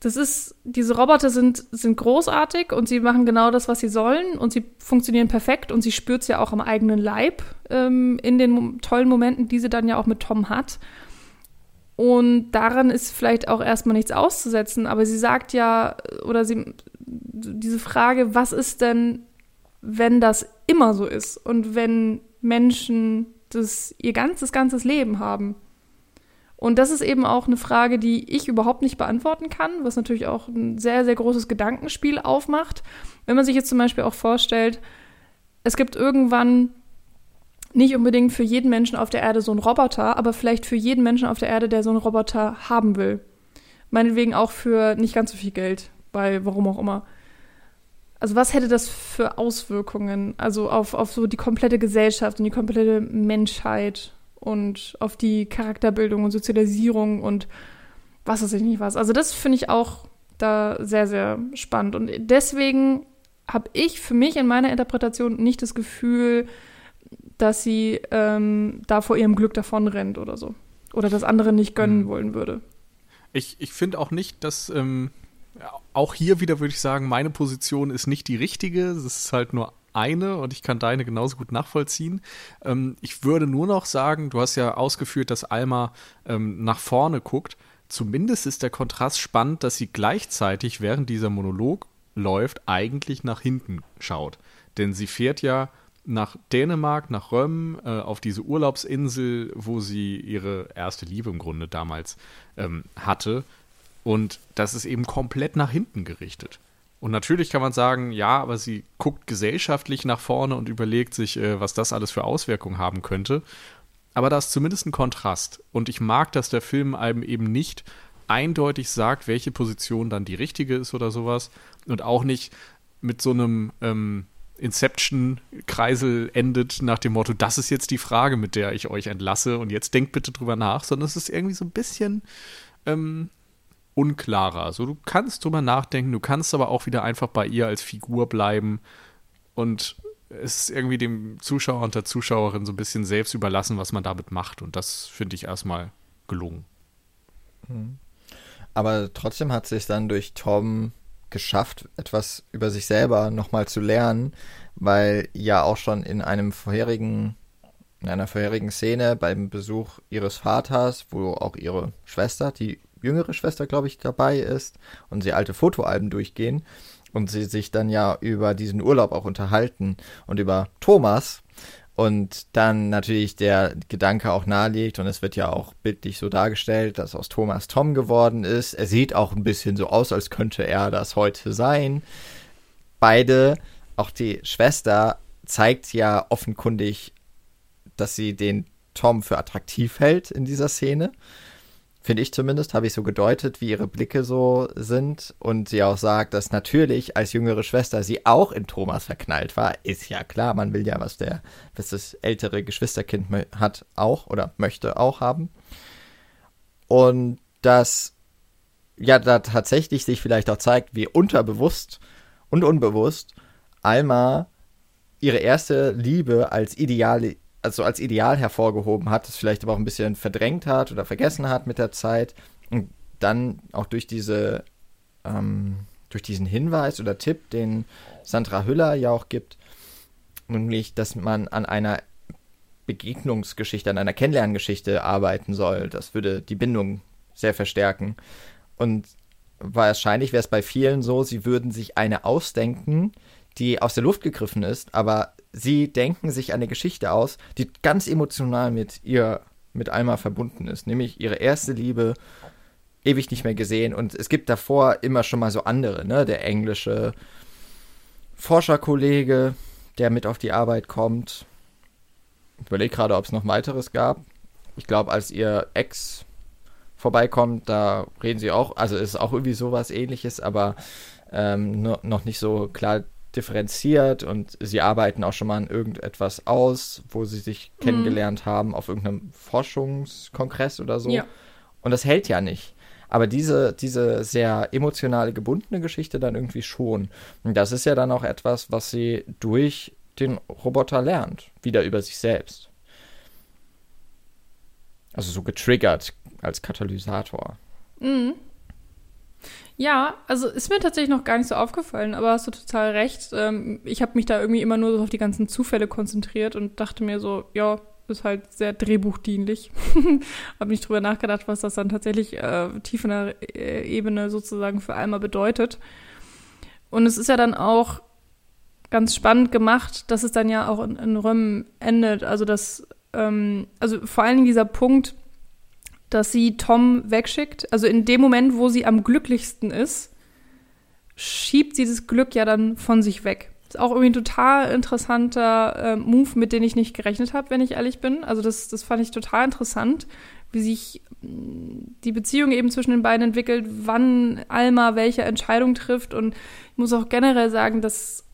das ist, diese Roboter sind, sind großartig und sie machen genau das, was sie sollen und sie funktionieren perfekt und sie spürt es ja auch am eigenen Leib ähm, in den tollen Momenten, die sie dann ja auch mit Tom hat. Und daran ist vielleicht auch erstmal nichts auszusetzen, aber sie sagt ja, oder sie, diese Frage, was ist denn, wenn das immer so ist und wenn Menschen das ihr ganzes, ganzes Leben haben? Und das ist eben auch eine Frage, die ich überhaupt nicht beantworten kann, was natürlich auch ein sehr, sehr großes Gedankenspiel aufmacht. Wenn man sich jetzt zum Beispiel auch vorstellt, es gibt irgendwann nicht unbedingt für jeden Menschen auf der Erde so einen Roboter, aber vielleicht für jeden Menschen auf der Erde, der so einen Roboter haben will. Meinetwegen auch für nicht ganz so viel Geld, weil warum auch immer. Also was hätte das für Auswirkungen, also auf, auf so die komplette Gesellschaft und die komplette Menschheit und auf die Charakterbildung und Sozialisierung und was weiß ich nicht was. Also das finde ich auch da sehr, sehr spannend. Und deswegen habe ich für mich in meiner Interpretation nicht das Gefühl, dass sie ähm, da vor ihrem Glück davonrennt oder so. Oder das andere nicht gönnen mhm. wollen würde. Ich, ich finde auch nicht, dass ähm, auch hier wieder würde ich sagen, meine Position ist nicht die richtige. Es ist halt nur eine und ich kann deine genauso gut nachvollziehen. Ähm, ich würde nur noch sagen, du hast ja ausgeführt, dass Alma ähm, nach vorne guckt. Zumindest ist der Kontrast spannend, dass sie gleichzeitig, während dieser Monolog läuft, eigentlich nach hinten schaut. Denn sie fährt ja nach Dänemark, nach Röm, äh, auf diese Urlaubsinsel, wo sie ihre erste Liebe im Grunde damals ähm, hatte. Und das ist eben komplett nach hinten gerichtet. Und natürlich kann man sagen, ja, aber sie guckt gesellschaftlich nach vorne und überlegt sich, äh, was das alles für Auswirkungen haben könnte. Aber da ist zumindest ein Kontrast. Und ich mag, dass der Film einem eben nicht eindeutig sagt, welche Position dann die richtige ist oder sowas. Und auch nicht mit so einem ähm, Inception-Kreisel endet nach dem Motto, das ist jetzt die Frage, mit der ich euch entlasse und jetzt denkt bitte drüber nach, sondern es ist irgendwie so ein bisschen ähm, unklarer. Also du kannst drüber nachdenken, du kannst aber auch wieder einfach bei ihr als Figur bleiben und es ist irgendwie dem Zuschauer und der Zuschauerin so ein bisschen selbst überlassen, was man damit macht. Und das finde ich erstmal gelungen. Mhm. Aber trotzdem hat sich dann durch Tom geschafft, etwas über sich selber nochmal zu lernen, weil ja auch schon in einem vorherigen, in einer vorherigen Szene beim Besuch ihres Vaters, wo auch ihre Schwester, die jüngere Schwester, glaube ich, dabei ist und sie alte Fotoalben durchgehen und sie sich dann ja über diesen Urlaub auch unterhalten und über Thomas und dann natürlich der Gedanke auch nahelegt und es wird ja auch bildlich so dargestellt, dass aus Thomas Tom geworden ist. Er sieht auch ein bisschen so aus, als könnte er das heute sein. Beide, auch die Schwester, zeigt ja offenkundig, dass sie den Tom für attraktiv hält in dieser Szene. Finde ich zumindest, habe ich so gedeutet, wie ihre Blicke so sind. Und sie auch sagt, dass natürlich als jüngere Schwester sie auch in Thomas verknallt war. Ist ja klar, man will ja, was der, was das ältere Geschwisterkind hat, auch oder möchte auch haben. Und dass ja da tatsächlich sich vielleicht auch zeigt, wie unterbewusst und unbewusst Alma ihre erste Liebe als ideale also als Ideal hervorgehoben hat, das vielleicht aber auch ein bisschen verdrängt hat oder vergessen hat mit der Zeit und dann auch durch diese ähm, durch diesen Hinweis oder Tipp, den Sandra Hüller ja auch gibt, nämlich, dass man an einer Begegnungsgeschichte, an einer Kennenlerngeschichte arbeiten soll. Das würde die Bindung sehr verstärken. Und wahrscheinlich wäre es bei vielen so, sie würden sich eine ausdenken, die aus der Luft gegriffen ist, aber sie denken sich eine Geschichte aus, die ganz emotional mit ihr, mit Alma verbunden ist, nämlich ihre erste Liebe, ewig nicht mehr gesehen und es gibt davor immer schon mal so andere, ne, der englische Forscherkollege, der mit auf die Arbeit kommt. Ich überlege gerade, ob es noch weiteres gab. Ich glaube, als ihr Ex vorbeikommt, da reden sie auch, also ist auch irgendwie sowas ähnliches, aber ähm, noch nicht so klar differenziert und sie arbeiten auch schon mal an irgendetwas aus, wo sie sich mhm. kennengelernt haben auf irgendeinem Forschungskongress oder so. Ja. Und das hält ja nicht. Aber diese, diese sehr emotionale, gebundene Geschichte dann irgendwie schon. Und das ist ja dann auch etwas, was sie durch den Roboter lernt, wieder über sich selbst. Also so getriggert als Katalysator. Mhm. Ja, also ist mir tatsächlich noch gar nicht so aufgefallen, aber hast du total recht. Ähm, ich habe mich da irgendwie immer nur so auf die ganzen Zufälle konzentriert und dachte mir so, ja, ist halt sehr drehbuchdienlich. habe nicht drüber nachgedacht, was das dann tatsächlich äh, tief in der äh, Ebene sozusagen für Alma bedeutet. Und es ist ja dann auch ganz spannend gemacht, dass es dann ja auch in, in Röm endet. Also das, ähm, also vor Dingen dieser Punkt, dass sie Tom wegschickt. Also in dem Moment, wo sie am glücklichsten ist, schiebt sie das Glück ja dann von sich weg. Ist auch irgendwie ein total interessanter äh, Move, mit dem ich nicht gerechnet habe, wenn ich ehrlich bin. Also das, das fand ich total interessant, wie sich mm, die Beziehung eben zwischen den beiden entwickelt, wann Alma welche Entscheidung trifft. Und ich muss auch generell sagen, dass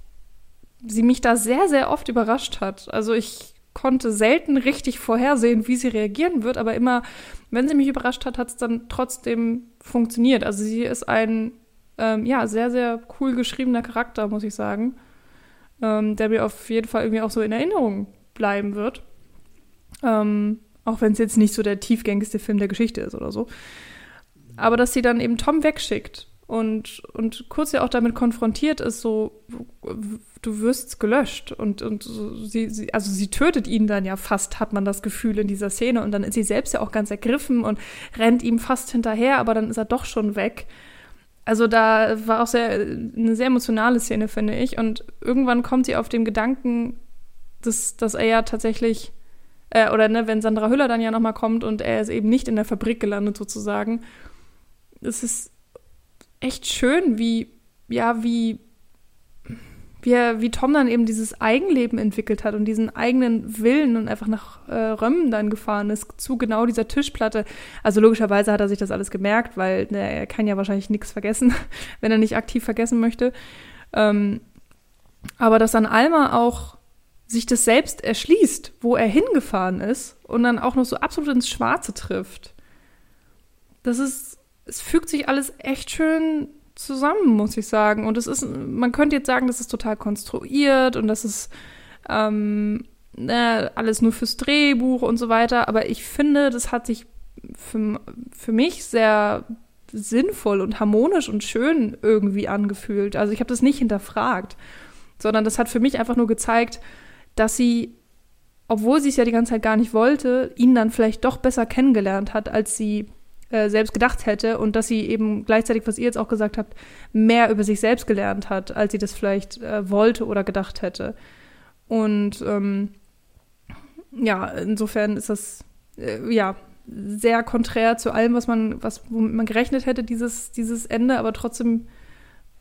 sie mich da sehr, sehr oft überrascht hat. Also ich konnte selten richtig vorhersehen, wie sie reagieren wird, aber immer, wenn sie mich überrascht hat, hat es dann trotzdem funktioniert. Also sie ist ein ähm, ja, sehr, sehr cool geschriebener Charakter, muss ich sagen, ähm, der mir auf jeden Fall irgendwie auch so in Erinnerung bleiben wird. Ähm, auch wenn es jetzt nicht so der tiefgängigste Film der Geschichte ist oder so. Aber dass sie dann eben Tom wegschickt und, und kurz ja auch damit konfrontiert ist, so, du wirst gelöscht. Und, und sie, sie, also sie tötet ihn dann ja fast, hat man das Gefühl in dieser Szene. Und dann ist sie selbst ja auch ganz ergriffen und rennt ihm fast hinterher, aber dann ist er doch schon weg. Also da war auch sehr, eine sehr emotionale Szene, finde ich. Und irgendwann kommt sie auf den Gedanken, dass, dass er ja tatsächlich, äh, oder ne, wenn Sandra Hüller dann ja nochmal kommt und er ist eben nicht in der Fabrik gelandet sozusagen, es ist echt schön, wie, ja, wie, wie, wie Tom dann eben dieses Eigenleben entwickelt hat und diesen eigenen Willen und einfach nach äh, Römmen dann gefahren ist, zu genau dieser Tischplatte. Also logischerweise hat er sich das alles gemerkt, weil ne, er kann ja wahrscheinlich nichts vergessen, wenn er nicht aktiv vergessen möchte. Ähm, aber dass dann Alma auch sich das selbst erschließt, wo er hingefahren ist und dann auch noch so absolut ins Schwarze trifft. Das ist es fügt sich alles echt schön zusammen, muss ich sagen. Und es ist, man könnte jetzt sagen, das ist total konstruiert und das ist ähm, ne, alles nur fürs Drehbuch und so weiter. Aber ich finde, das hat sich für, für mich sehr sinnvoll und harmonisch und schön irgendwie angefühlt. Also ich habe das nicht hinterfragt, sondern das hat für mich einfach nur gezeigt, dass sie, obwohl sie es ja die ganze Zeit gar nicht wollte, ihn dann vielleicht doch besser kennengelernt hat, als sie äh, selbst gedacht hätte und dass sie eben gleichzeitig, was ihr jetzt auch gesagt habt, mehr über sich selbst gelernt hat, als sie das vielleicht äh, wollte oder gedacht hätte. Und ähm, ja, insofern ist das äh, ja sehr konträr zu allem, was man, was womit man gerechnet hätte, dieses, dieses Ende, aber trotzdem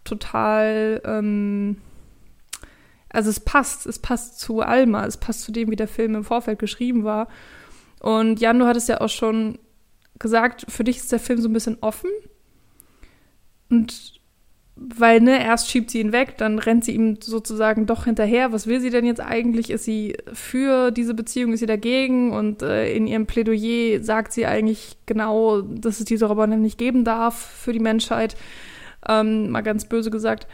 total ähm, also es passt, es passt zu Alma, es passt zu dem, wie der Film im Vorfeld geschrieben war. Und Jan, du hattest ja auch schon gesagt, für dich ist der Film so ein bisschen offen. Und weil, ne, erst schiebt sie ihn weg, dann rennt sie ihm sozusagen doch hinterher. Was will sie denn jetzt eigentlich? Ist sie für diese Beziehung, ist sie dagegen? Und äh, in ihrem Plädoyer sagt sie eigentlich genau, dass es diese Roboter nicht geben darf für die Menschheit. Ähm, mal ganz böse gesagt.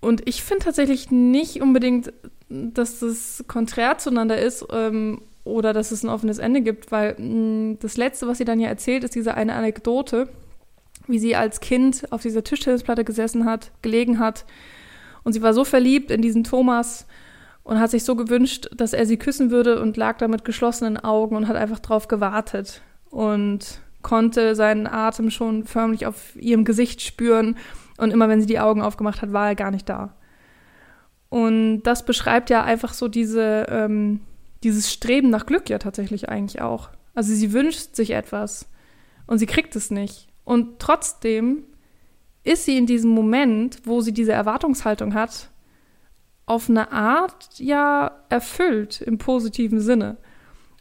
Und ich finde tatsächlich nicht unbedingt, dass das konträr zueinander ist ähm, oder dass es ein offenes Ende gibt, weil mh, mm, das Letzte, was sie dann ja erzählt, ist diese eine Anekdote, wie sie als Kind auf dieser Tischtennisplatte gesessen hat, gelegen hat und sie war so verliebt in diesen Thomas und hat sich so gewünscht, dass er sie küssen würde und lag da mit geschlossenen Augen und hat einfach drauf gewartet und konnte seinen Atem schon förmlich auf ihrem Gesicht spüren und immer wenn sie die Augen aufgemacht hat, war er gar nicht da. Und das beschreibt ja einfach so diese ähm, dieses Streben nach Glück ja tatsächlich eigentlich auch. Also sie wünscht sich etwas und sie kriegt es nicht. Und trotzdem ist sie in diesem Moment, wo sie diese Erwartungshaltung hat, auf eine Art ja erfüllt im positiven Sinne.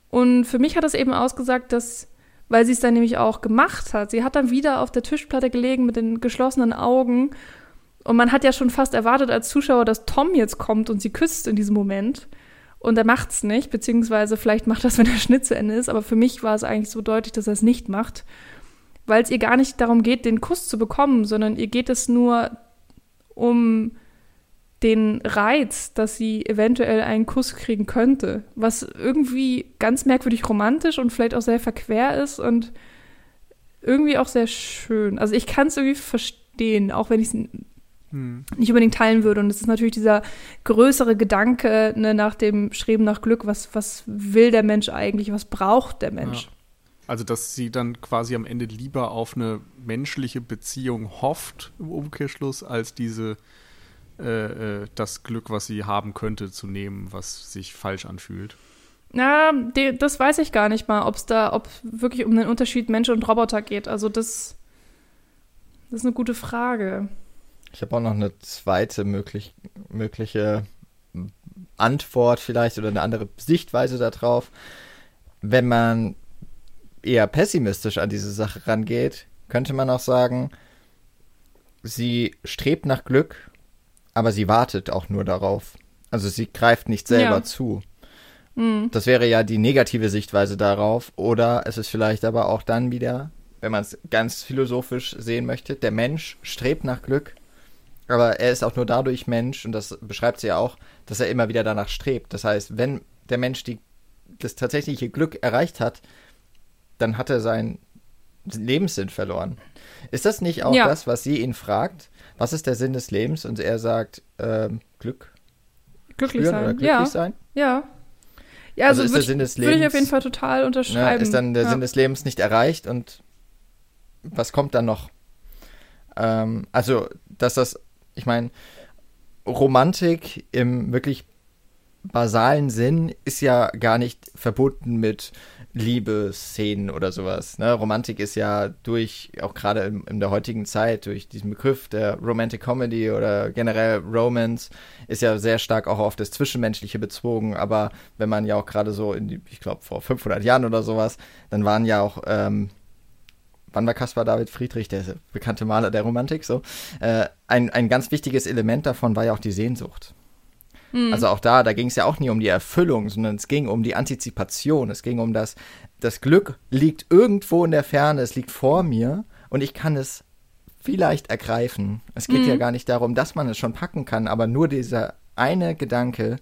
Und für mich hat das eben ausgesagt, dass, weil sie es dann nämlich auch gemacht hat, sie hat dann wieder auf der Tischplatte gelegen mit den geschlossenen Augen und man hat ja schon fast erwartet als Zuschauer, dass Tom jetzt kommt und sie küsst in diesem Moment. Und er macht's nicht, beziehungsweise vielleicht macht das, wenn der Schnitt zu Ende ist, aber für mich war es eigentlich so deutlich, dass er es nicht macht, weil es ihr gar nicht darum geht, den Kuss zu bekommen, sondern ihr geht es nur um den Reiz, dass sie eventuell einen Kuss kriegen könnte, was irgendwie ganz merkwürdig romantisch und vielleicht auch sehr verquer ist und irgendwie auch sehr schön. Also ich kann es irgendwie verstehen, auch wenn ich es hm. nicht unbedingt teilen würde. Und es ist natürlich dieser größere Gedanke ne, nach dem Streben nach Glück. Was, was will der Mensch eigentlich? Was braucht der Mensch? Ja. Also, dass sie dann quasi am Ende lieber auf eine menschliche Beziehung hofft im Umkehrschluss, als diese äh, äh, das Glück, was sie haben könnte, zu nehmen, was sich falsch anfühlt. Na, die, das weiß ich gar nicht mal, ob es da, ob wirklich um den Unterschied Mensch und Roboter geht. Also das, das ist eine gute Frage. Ich habe auch noch eine zweite möglich, mögliche Antwort vielleicht oder eine andere Sichtweise darauf. Wenn man eher pessimistisch an diese Sache rangeht, könnte man auch sagen, sie strebt nach Glück, aber sie wartet auch nur darauf. Also sie greift nicht selber ja. zu. Mhm. Das wäre ja die negative Sichtweise darauf. Oder es ist vielleicht aber auch dann wieder, wenn man es ganz philosophisch sehen möchte, der Mensch strebt nach Glück, aber er ist auch nur dadurch Mensch, und das beschreibt sie ja auch, dass er immer wieder danach strebt. Das heißt, wenn der Mensch die, das tatsächliche Glück erreicht hat, dann hat er seinen Lebenssinn verloren. Ist das nicht auch ja. das, was sie ihn fragt? Was ist der Sinn des Lebens? Und er sagt, äh, Glück. Glücklich sein. Oder glücklich ja. sein? Ja. Ja, also, also ist der Sinn des Lebens. Würde ich auf jeden Fall total unterschreiben. Ne, ist dann der ja. Sinn des Lebens nicht erreicht und was kommt dann noch? Ähm, also, dass das, ich meine, Romantik im wirklich basalen Sinn ist ja gar nicht verbunden mit Liebesszenen oder sowas. Ne? Romantik ist ja durch, auch gerade in, in, der heutigen Zeit, durch diesen Begriff der Romantic Comedy oder generell Romance, ist ja sehr stark auch auf das Zwischenmenschliche bezogen. Aber wenn man ja auch gerade so in die, ich glaube, vor 500 Jahren oder sowas, dann waren ja auch, ähm, wann war Caspar David Friedrich, der bekannte Maler der Romantik, so, äh, ein, ein ganz wichtiges Element davon war ja auch die Sehnsucht. Mhm. Also auch da, da ging es ja auch nie um die Erfüllung, sondern es ging um die Antizipation. Es ging um das, das Glück liegt irgendwo in der Ferne, es liegt vor mir und ich kann es vielleicht ergreifen. Es geht mhm. ja gar nicht darum, dass man es schon packen kann, aber nur dieser eine Gedanke,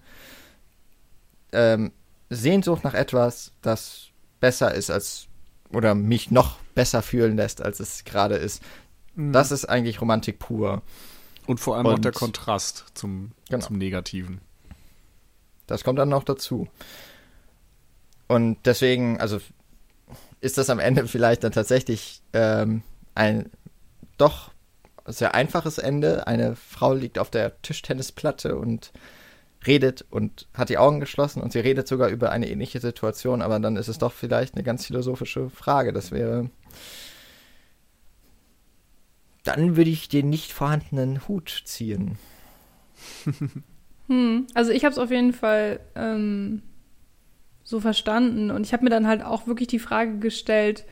ähm, Sehnsucht nach etwas, das besser ist als oder mich noch besser fühlen lässt, als es gerade ist. Mhm. Das ist eigentlich Romantik pur. Und vor allem und, auch der Kontrast zum, genau. zum Negativen. Das kommt dann noch dazu. Und deswegen, also ist das am Ende vielleicht dann tatsächlich ähm, ein doch sehr einfaches Ende. Eine Frau liegt auf der Tischtennisplatte und redet und hat die Augen geschlossen und sie redet sogar über eine ähnliche Situation, aber dann ist es doch vielleicht eine ganz philosophische Frage. Das wäre, dann würde ich den nicht vorhandenen Hut ziehen. hm, also ich habe es auf jeden Fall ähm, so verstanden und ich habe mir dann halt auch wirklich die Frage gestellt,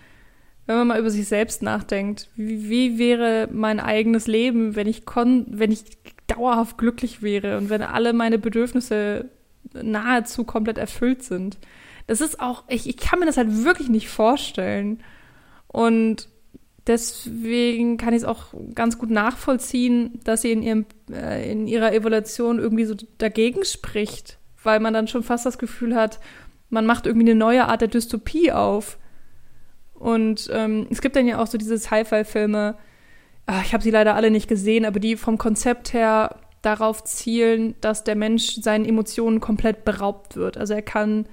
wenn man mal über sich selbst nachdenkt, wie, wie wäre mein eigenes Leben, wenn ich kon wenn ich dauerhaft glücklich wäre und wenn alle meine Bedürfnisse nahezu komplett erfüllt sind. Das ist auch, ich, ich kann mir das halt wirklich nicht vorstellen. Und deswegen kann ich es auch ganz gut nachvollziehen, dass sie in, ihrem, äh, in ihrer Evaluation irgendwie so dagegen spricht, weil man dann schon fast das Gefühl hat, man macht irgendwie eine neue Art der Dystopie auf. Und ähm, es gibt dann ja auch so diese Sci-Fi-Filme, ah, ich habe sie leider alle nicht gesehen, aber die vom Konzept her darauf zielen, dass der Mensch seinen Emotionen komplett beraubt wird. Also er kann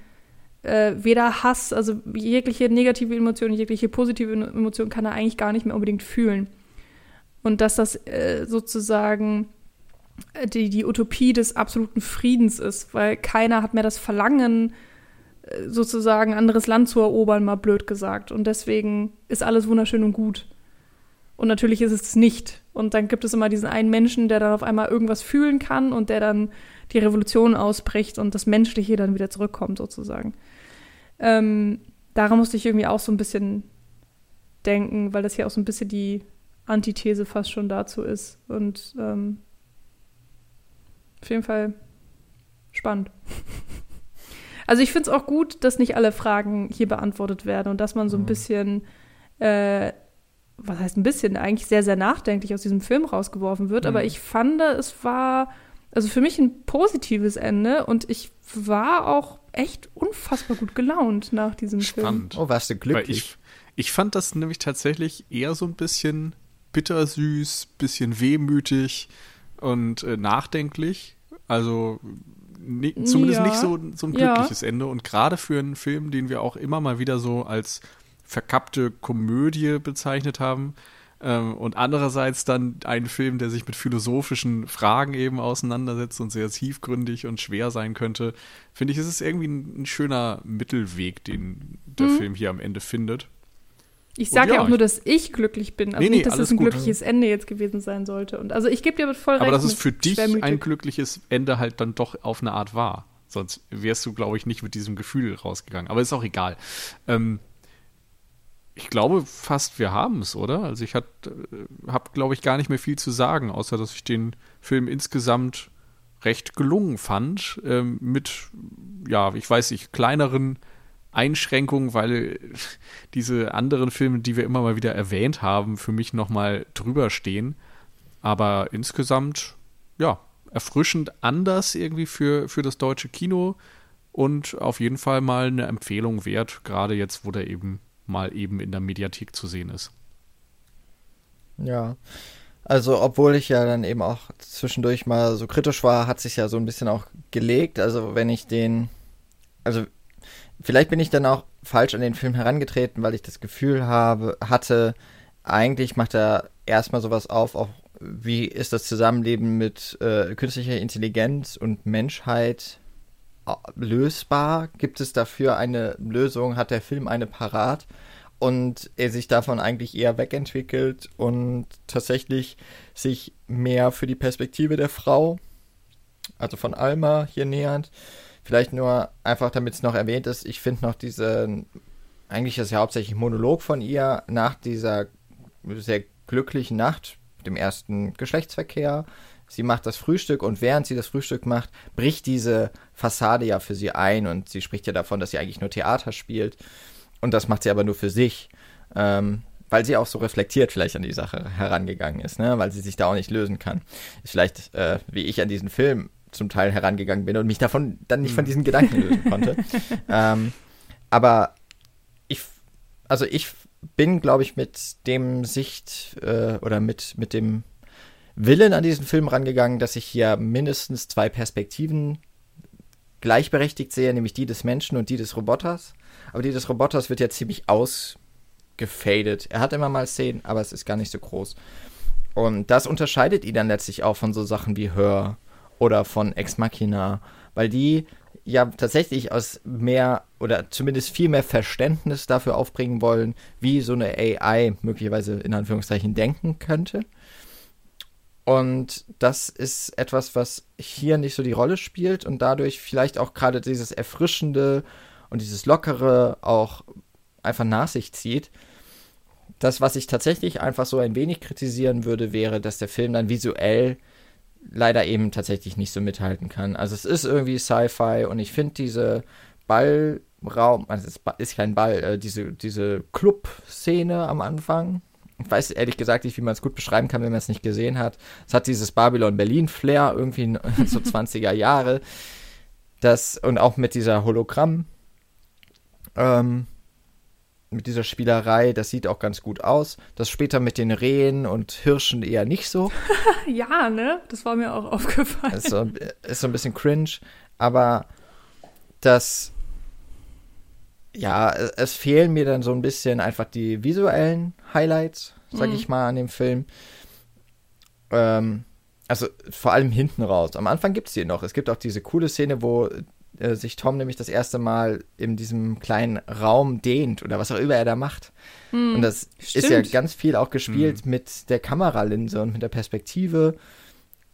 äh, weder Hass, also jegliche negative Emotion, jegliche positive Emotion kann er eigentlich gar nicht mehr unbedingt fühlen. Und dass das äh, sozusagen äh, die, die Utopie des absoluten Friedens ist, weil keiner hat mehr das Verlangen, sozusagen anderes Land zu erobern, mal blöd gesagt. Und deswegen ist alles wunderschön und gut. Und natürlich ist es nicht. Und dann gibt es immer diesen einen Menschen, der dann auf einmal irgendwas fühlen kann und der dann die Revolution ausbricht und das Menschliche dann wieder zurückkommt, sozusagen. Ähm, daran musste ich irgendwie auch so ein bisschen denken, weil das ja auch so ein bisschen die Antithese fast schon dazu ist. Und ähm, auf jeden Fall spannend. also ich finde es auch gut, dass nicht alle Fragen hier beantwortet werden und dass man so ein mhm. bisschen, äh, was heißt ein bisschen, eigentlich sehr, sehr nachdenklich aus diesem Film rausgeworfen wird. Mhm. Aber ich fand, es war also für mich ein positives Ende und ich war auch echt unfassbar gut gelaunt nach diesem Spannend. Film. Oh, warst du glücklich? Ich, Ich fand das nämlich tatsächlich eher so ein bisschen bittersüß, bisschen wehmütig und äh, nachdenklich. Also ne, zumindest ja. nicht so, so ein glückliches ja. Ende. Und gerade für einen Film, den wir auch immer mal wieder so als verkappte Komödie bezeichnet haben, ähm, und andererseits dann ein Film, der sich mit philosophischen Fragen eben auseinandersetzt und sehr tiefgründig und schwer sein könnte, finde ich, ist es irgendwie ein, ein schöner Mittelweg, den der mhm. Film hier am Ende findet. Ich sage ja, ja, auch nur, dass ich glücklich bin. Also nee, nee, nicht, dass es ein gut. glückliches Ende jetzt gewesen sein sollte. Und also ich gebe dir mit voll recht. Aber dass es für dich ein glückliches Ende halt dann doch auf eine Art war. Sonst wärst du, glaube ich, nicht mit diesem Gefühl rausgegangen. Aber ist auch egal. Ähm, ich glaube fast, wir haben es, oder? Also ich habe, glaube ich, gar nicht mehr viel zu sagen, außer dass ich den Film insgesamt recht gelungen fand. Ähm, mit, ja, ich weiß nicht, kleineren Einschränkungen, weil diese anderen Filme, die wir immer mal wieder erwähnt haben, für mich nochmal drüber stehen. Aber insgesamt, ja, erfrischend anders irgendwie für, für das deutsche Kino und auf jeden Fall mal eine Empfehlung wert, gerade jetzt, wo der eben mal eben in der Mediathek zu sehen ist. Ja. Also, obwohl ich ja dann eben auch zwischendurch mal so kritisch war, hat sich ja so ein bisschen auch gelegt. Also, wenn ich den, also Vielleicht bin ich dann auch falsch an den Film herangetreten, weil ich das Gefühl habe, hatte, eigentlich macht er erstmal sowas auf, auch wie ist das Zusammenleben mit äh, künstlicher Intelligenz und Menschheit äh, lösbar? Gibt es dafür eine Lösung? Hat der Film eine parat? Und er sich davon eigentlich eher wegentwickelt und tatsächlich sich mehr für die Perspektive der Frau, also von Alma, hier nähert. Vielleicht nur einfach, damit es noch erwähnt ist, ich finde noch diese, eigentlich ist ja hauptsächlich Monolog von ihr nach dieser sehr glücklichen Nacht, dem ersten Geschlechtsverkehr. Sie macht das Frühstück und während sie das Frühstück macht, bricht diese Fassade ja für sie ein und sie spricht ja davon, dass sie eigentlich nur Theater spielt. Und das macht sie aber nur für sich. Ähm, weil sie auch so reflektiert vielleicht an die Sache herangegangen ist, ne? weil sie sich da auch nicht lösen kann. Ist vielleicht, äh, wie ich an diesen Film zum Teil herangegangen bin und mich davon dann nicht von hm. diesen Gedanken lösen konnte. ähm, aber ich, also ich bin, glaube ich, mit dem Sicht äh, oder mit, mit dem Willen an diesen Film rangegangen, dass ich hier mindestens zwei Perspektiven gleichberechtigt sehe, nämlich die des Menschen und die des Roboters. Aber die des Roboters wird ja ziemlich ausgefadet. Er hat immer mal Szenen, aber es ist gar nicht so groß. Und das unterscheidet ihn dann letztlich auch von so Sachen wie Hör oder von Ex Machina, weil die ja tatsächlich aus mehr oder zumindest viel mehr Verständnis dafür aufbringen wollen, wie so eine AI möglicherweise in Anführungszeichen denken könnte. Und das ist etwas, was hier nicht so die Rolle spielt und dadurch vielleicht auch gerade dieses Erfrischende und dieses Lockere auch einfach nach sich zieht. Das, was ich tatsächlich einfach so ein wenig kritisieren würde, wäre, dass der Film dann visuell leider eben tatsächlich nicht so mithalten kann. Also es ist irgendwie Sci-Fi und ich finde diese Ballraum, also es ist kein Ball, äh, diese, diese Club-Szene am Anfang. Ich weiß ehrlich gesagt nicht, wie man es gut beschreiben kann, wenn man es nicht gesehen hat. Es hat dieses Babylon-Berlin-Flair, irgendwie so 20er Jahre. Das, und auch mit dieser Hologramm. Ähm, mit dieser Spielerei, das sieht auch ganz gut aus. Das später mit den Rehen und Hirschen eher nicht so. ja, ne? Das war mir auch aufgefallen. Ist so, ist so ein bisschen cringe, aber das, ja, es fehlen mir dann so ein bisschen einfach die visuellen Highlights, sag mhm. ich mal, an dem Film. Ähm, also vor allem hinten raus. Am Anfang gibt es die noch. Es gibt auch diese coole Szene, wo äh, sich Tom nämlich das erste Mal in diesem kleinen Raum dehnt oder was auch immer er da macht. Mm, und das stimmt. ist ja ganz viel auch gespielt mm. mit der Kameralinse und mit der Perspektive.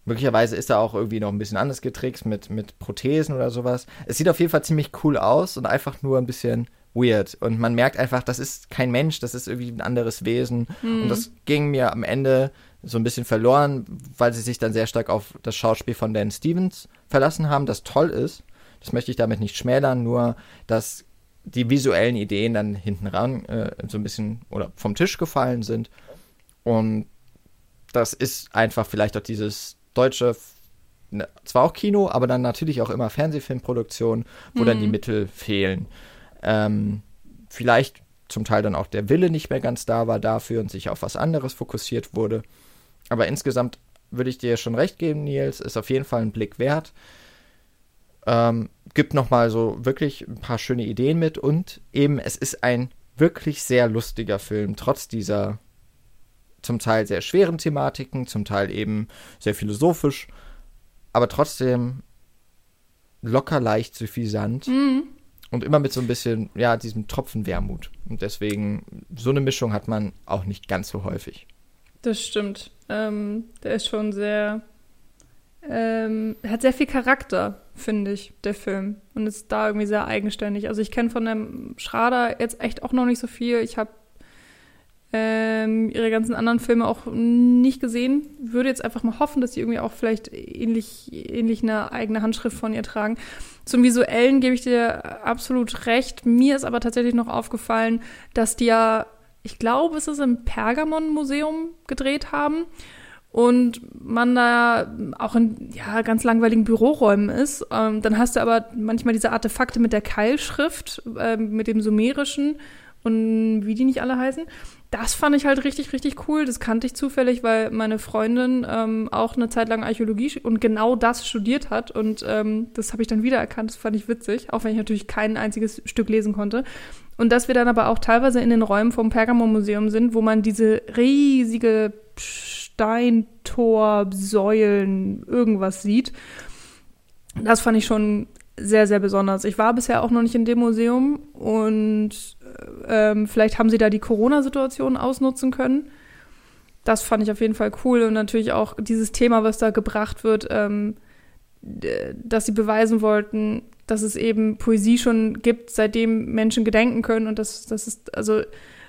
Möglicherweise ist er auch irgendwie noch ein bisschen anders getrickst mit, mit Prothesen oder sowas. Es sieht auf jeden Fall ziemlich cool aus und einfach nur ein bisschen weird. Und man merkt einfach, das ist kein Mensch, das ist irgendwie ein anderes Wesen. Mm. Und das ging mir am Ende so ein bisschen verloren, weil sie sich dann sehr stark auf das Schauspiel von Dan Stevens verlassen haben, das toll ist. Das möchte ich damit nicht schmälern, nur dass die visuellen Ideen dann hinten ran äh, so ein bisschen oder vom Tisch gefallen sind. Und das ist einfach vielleicht auch dieses deutsche, ne, zwar auch Kino, aber dann natürlich auch immer Fernsehfilmproduktion, wo mhm. dann die mhm. Mittel fehlen. Ähm, vielleicht zum Teil dann auch der Wille nicht mehr ganz da war dafür und sich auf was anderes fokussiert wurde. Aber insgesamt würde ich dir schon recht geben, Nils, ist auf jeden Fall ein Blick wert. Ähm, gibt nochmal so wirklich ein paar schöne Ideen mit und eben es ist ein wirklich sehr lustiger Film, trotz dieser zum Teil sehr schweren Thematiken, zum Teil eben sehr philosophisch, aber trotzdem locker leicht suffisant mhm. und immer mit so ein bisschen, ja, diesem Tropfen Wermut. Und deswegen, so eine Mischung hat man auch nicht ganz so häufig. Das stimmt. Ähm, der ist schon sehr, ähm, hat sehr viel Charakter, finde ich, der Film. Und ist da irgendwie sehr eigenständig. Also ich kenne von dem Schrader jetzt echt auch noch nicht so viel. Ich habe ähm, ihre ganzen anderen Filme auch nicht gesehen. Würde jetzt einfach mal hoffen, dass sie irgendwie auch vielleicht ähnlich, ähnlich eine eigene Handschrift von ihr tragen. Zum Visuellen gebe ich dir absolut recht. Mir ist aber tatsächlich noch aufgefallen, dass die ja, ich glaube, es ist im Pergamon-Museum gedreht haben und man da auch in ja, ganz langweiligen Büroräumen ist. Ähm, dann hast du aber manchmal diese Artefakte mit der Keilschrift, äh, mit dem Sumerischen und wie die nicht alle heißen das fand ich halt richtig, richtig cool. Das kannte ich zufällig, weil meine Freundin ähm, auch eine Zeit lang Archäologie und genau das studiert hat. Und ähm, das habe ich dann wiedererkannt. Das fand ich witzig, auch wenn ich natürlich kein einziges Stück lesen konnte. Und dass wir dann aber auch teilweise in den Räumen vom Pergamon-Museum sind, wo man diese riesige Steintor, Säulen, irgendwas sieht. Das fand ich schon sehr, sehr besonders. Ich war bisher auch noch nicht in dem Museum und ähm, vielleicht haben sie da die Corona-Situation ausnutzen können. Das fand ich auf jeden Fall cool und natürlich auch dieses Thema, was da gebracht wird, ähm, dass sie beweisen wollten, dass es eben Poesie schon gibt, seitdem Menschen gedenken können und das, das ist also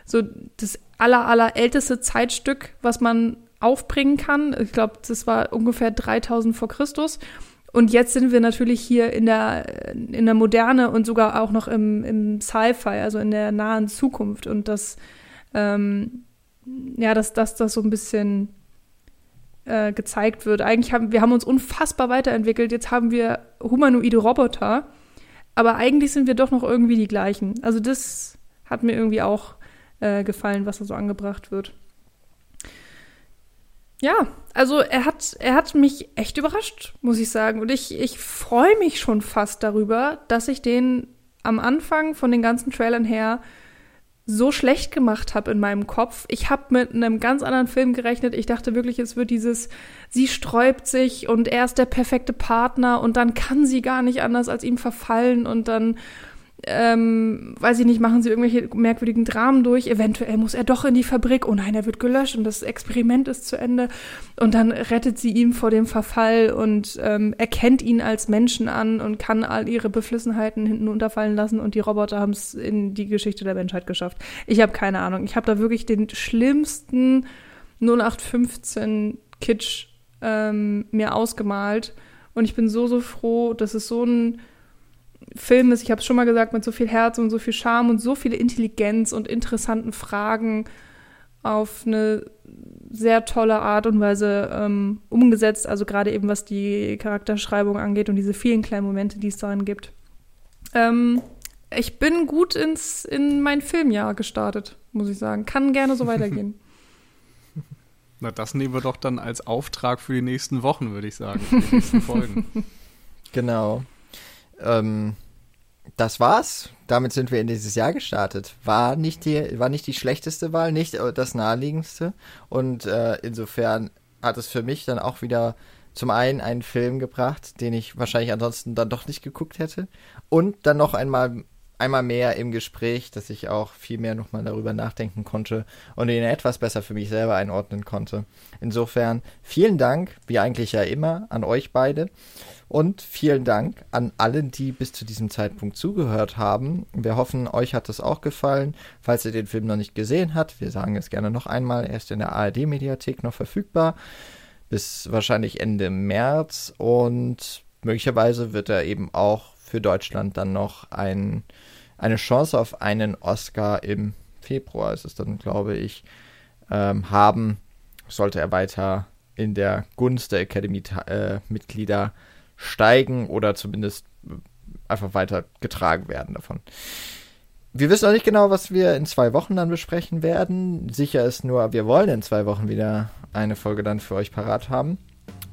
so das aller, aller älteste Zeitstück, was man aufbringen kann. Ich glaube, das war ungefähr 3000 vor Christus. Und jetzt sind wir natürlich hier in der, in der Moderne und sogar auch noch im, im Sci-Fi, also in der nahen Zukunft. Und das, ähm, ja, dass das, das so ein bisschen äh, gezeigt wird. Eigentlich haben wir haben uns unfassbar weiterentwickelt. Jetzt haben wir humanoide Roboter, aber eigentlich sind wir doch noch irgendwie die gleichen. Also das hat mir irgendwie auch äh, gefallen, was da so angebracht wird. Ja, also er hat, er hat mich echt überrascht, muss ich sagen. Und ich, ich freue mich schon fast darüber, dass ich den am Anfang von den ganzen Trailern her so schlecht gemacht habe in meinem Kopf. Ich habe mit einem ganz anderen Film gerechnet. Ich dachte wirklich, es wird dieses, sie sträubt sich und er ist der perfekte Partner und dann kann sie gar nicht anders als ihm verfallen und dann ähm, weiß ich nicht, machen sie irgendwelche merkwürdigen Dramen durch. Eventuell muss er doch in die Fabrik. Oh nein, er wird gelöscht und das Experiment ist zu Ende. Und dann rettet sie ihn vor dem Verfall und ähm, erkennt ihn als Menschen an und kann all ihre Beflissenheiten hinten unterfallen lassen. Und die Roboter haben es in die Geschichte der Menschheit geschafft. Ich habe keine Ahnung. Ich habe da wirklich den schlimmsten 0815 Kitsch ähm, mir ausgemalt. Und ich bin so, so froh, dass es so ein Film ist, ich habe es schon mal gesagt, mit so viel Herz und so viel Charme und so viel Intelligenz und interessanten Fragen auf eine sehr tolle Art und Weise ähm, umgesetzt. Also gerade eben was die Charakterschreibung angeht und diese vielen kleinen Momente, die es darin gibt. Ähm, ich bin gut ins, in mein Filmjahr gestartet, muss ich sagen. Kann gerne so weitergehen. Na, das nehmen wir doch dann als Auftrag für die nächsten Wochen, würde ich sagen, für die nächsten Folgen. Genau. Ähm, das war's. Damit sind wir in dieses Jahr gestartet. War nicht die, war nicht die schlechteste Wahl, nicht das naheliegendste. Und äh, insofern hat es für mich dann auch wieder zum einen einen Film gebracht, den ich wahrscheinlich ansonsten dann doch nicht geguckt hätte. Und dann noch einmal, einmal mehr im Gespräch, dass ich auch viel mehr nochmal darüber nachdenken konnte und ihn etwas besser für mich selber einordnen konnte. Insofern vielen Dank, wie eigentlich ja immer, an euch beide. Und vielen Dank an allen, die bis zu diesem Zeitpunkt zugehört haben. Wir hoffen, euch hat es auch gefallen. Falls ihr den Film noch nicht gesehen habt, wir sagen es gerne noch einmal, er ist in der ARD-Mediathek noch verfügbar. Bis wahrscheinlich Ende März. Und möglicherweise wird er eben auch für Deutschland dann noch ein, eine Chance auf einen Oscar im Februar ist es dann, glaube ich, ähm, haben, sollte er weiter in der Gunst der Academy-Mitglieder äh, steigen oder zumindest äh, einfach weiter getragen werden davon. Wir wissen noch nicht genau, was wir in zwei Wochen dann besprechen werden. Sicher ist nur, wir wollen in zwei Wochen wieder eine Folge dann für euch parat haben.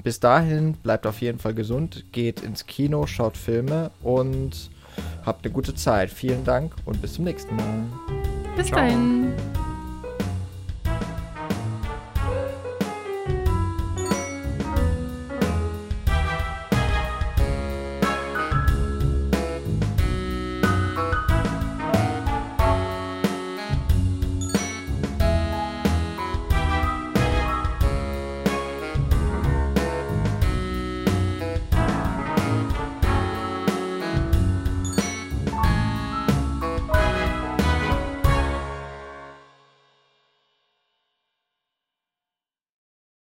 Bis dahin bleibt auf jeden Fall gesund, geht ins Kino, schaut Filme und Habt eine gute Zeit. Vielen Dank und bis zum nächsten Mal. Bis Ciao. dahin.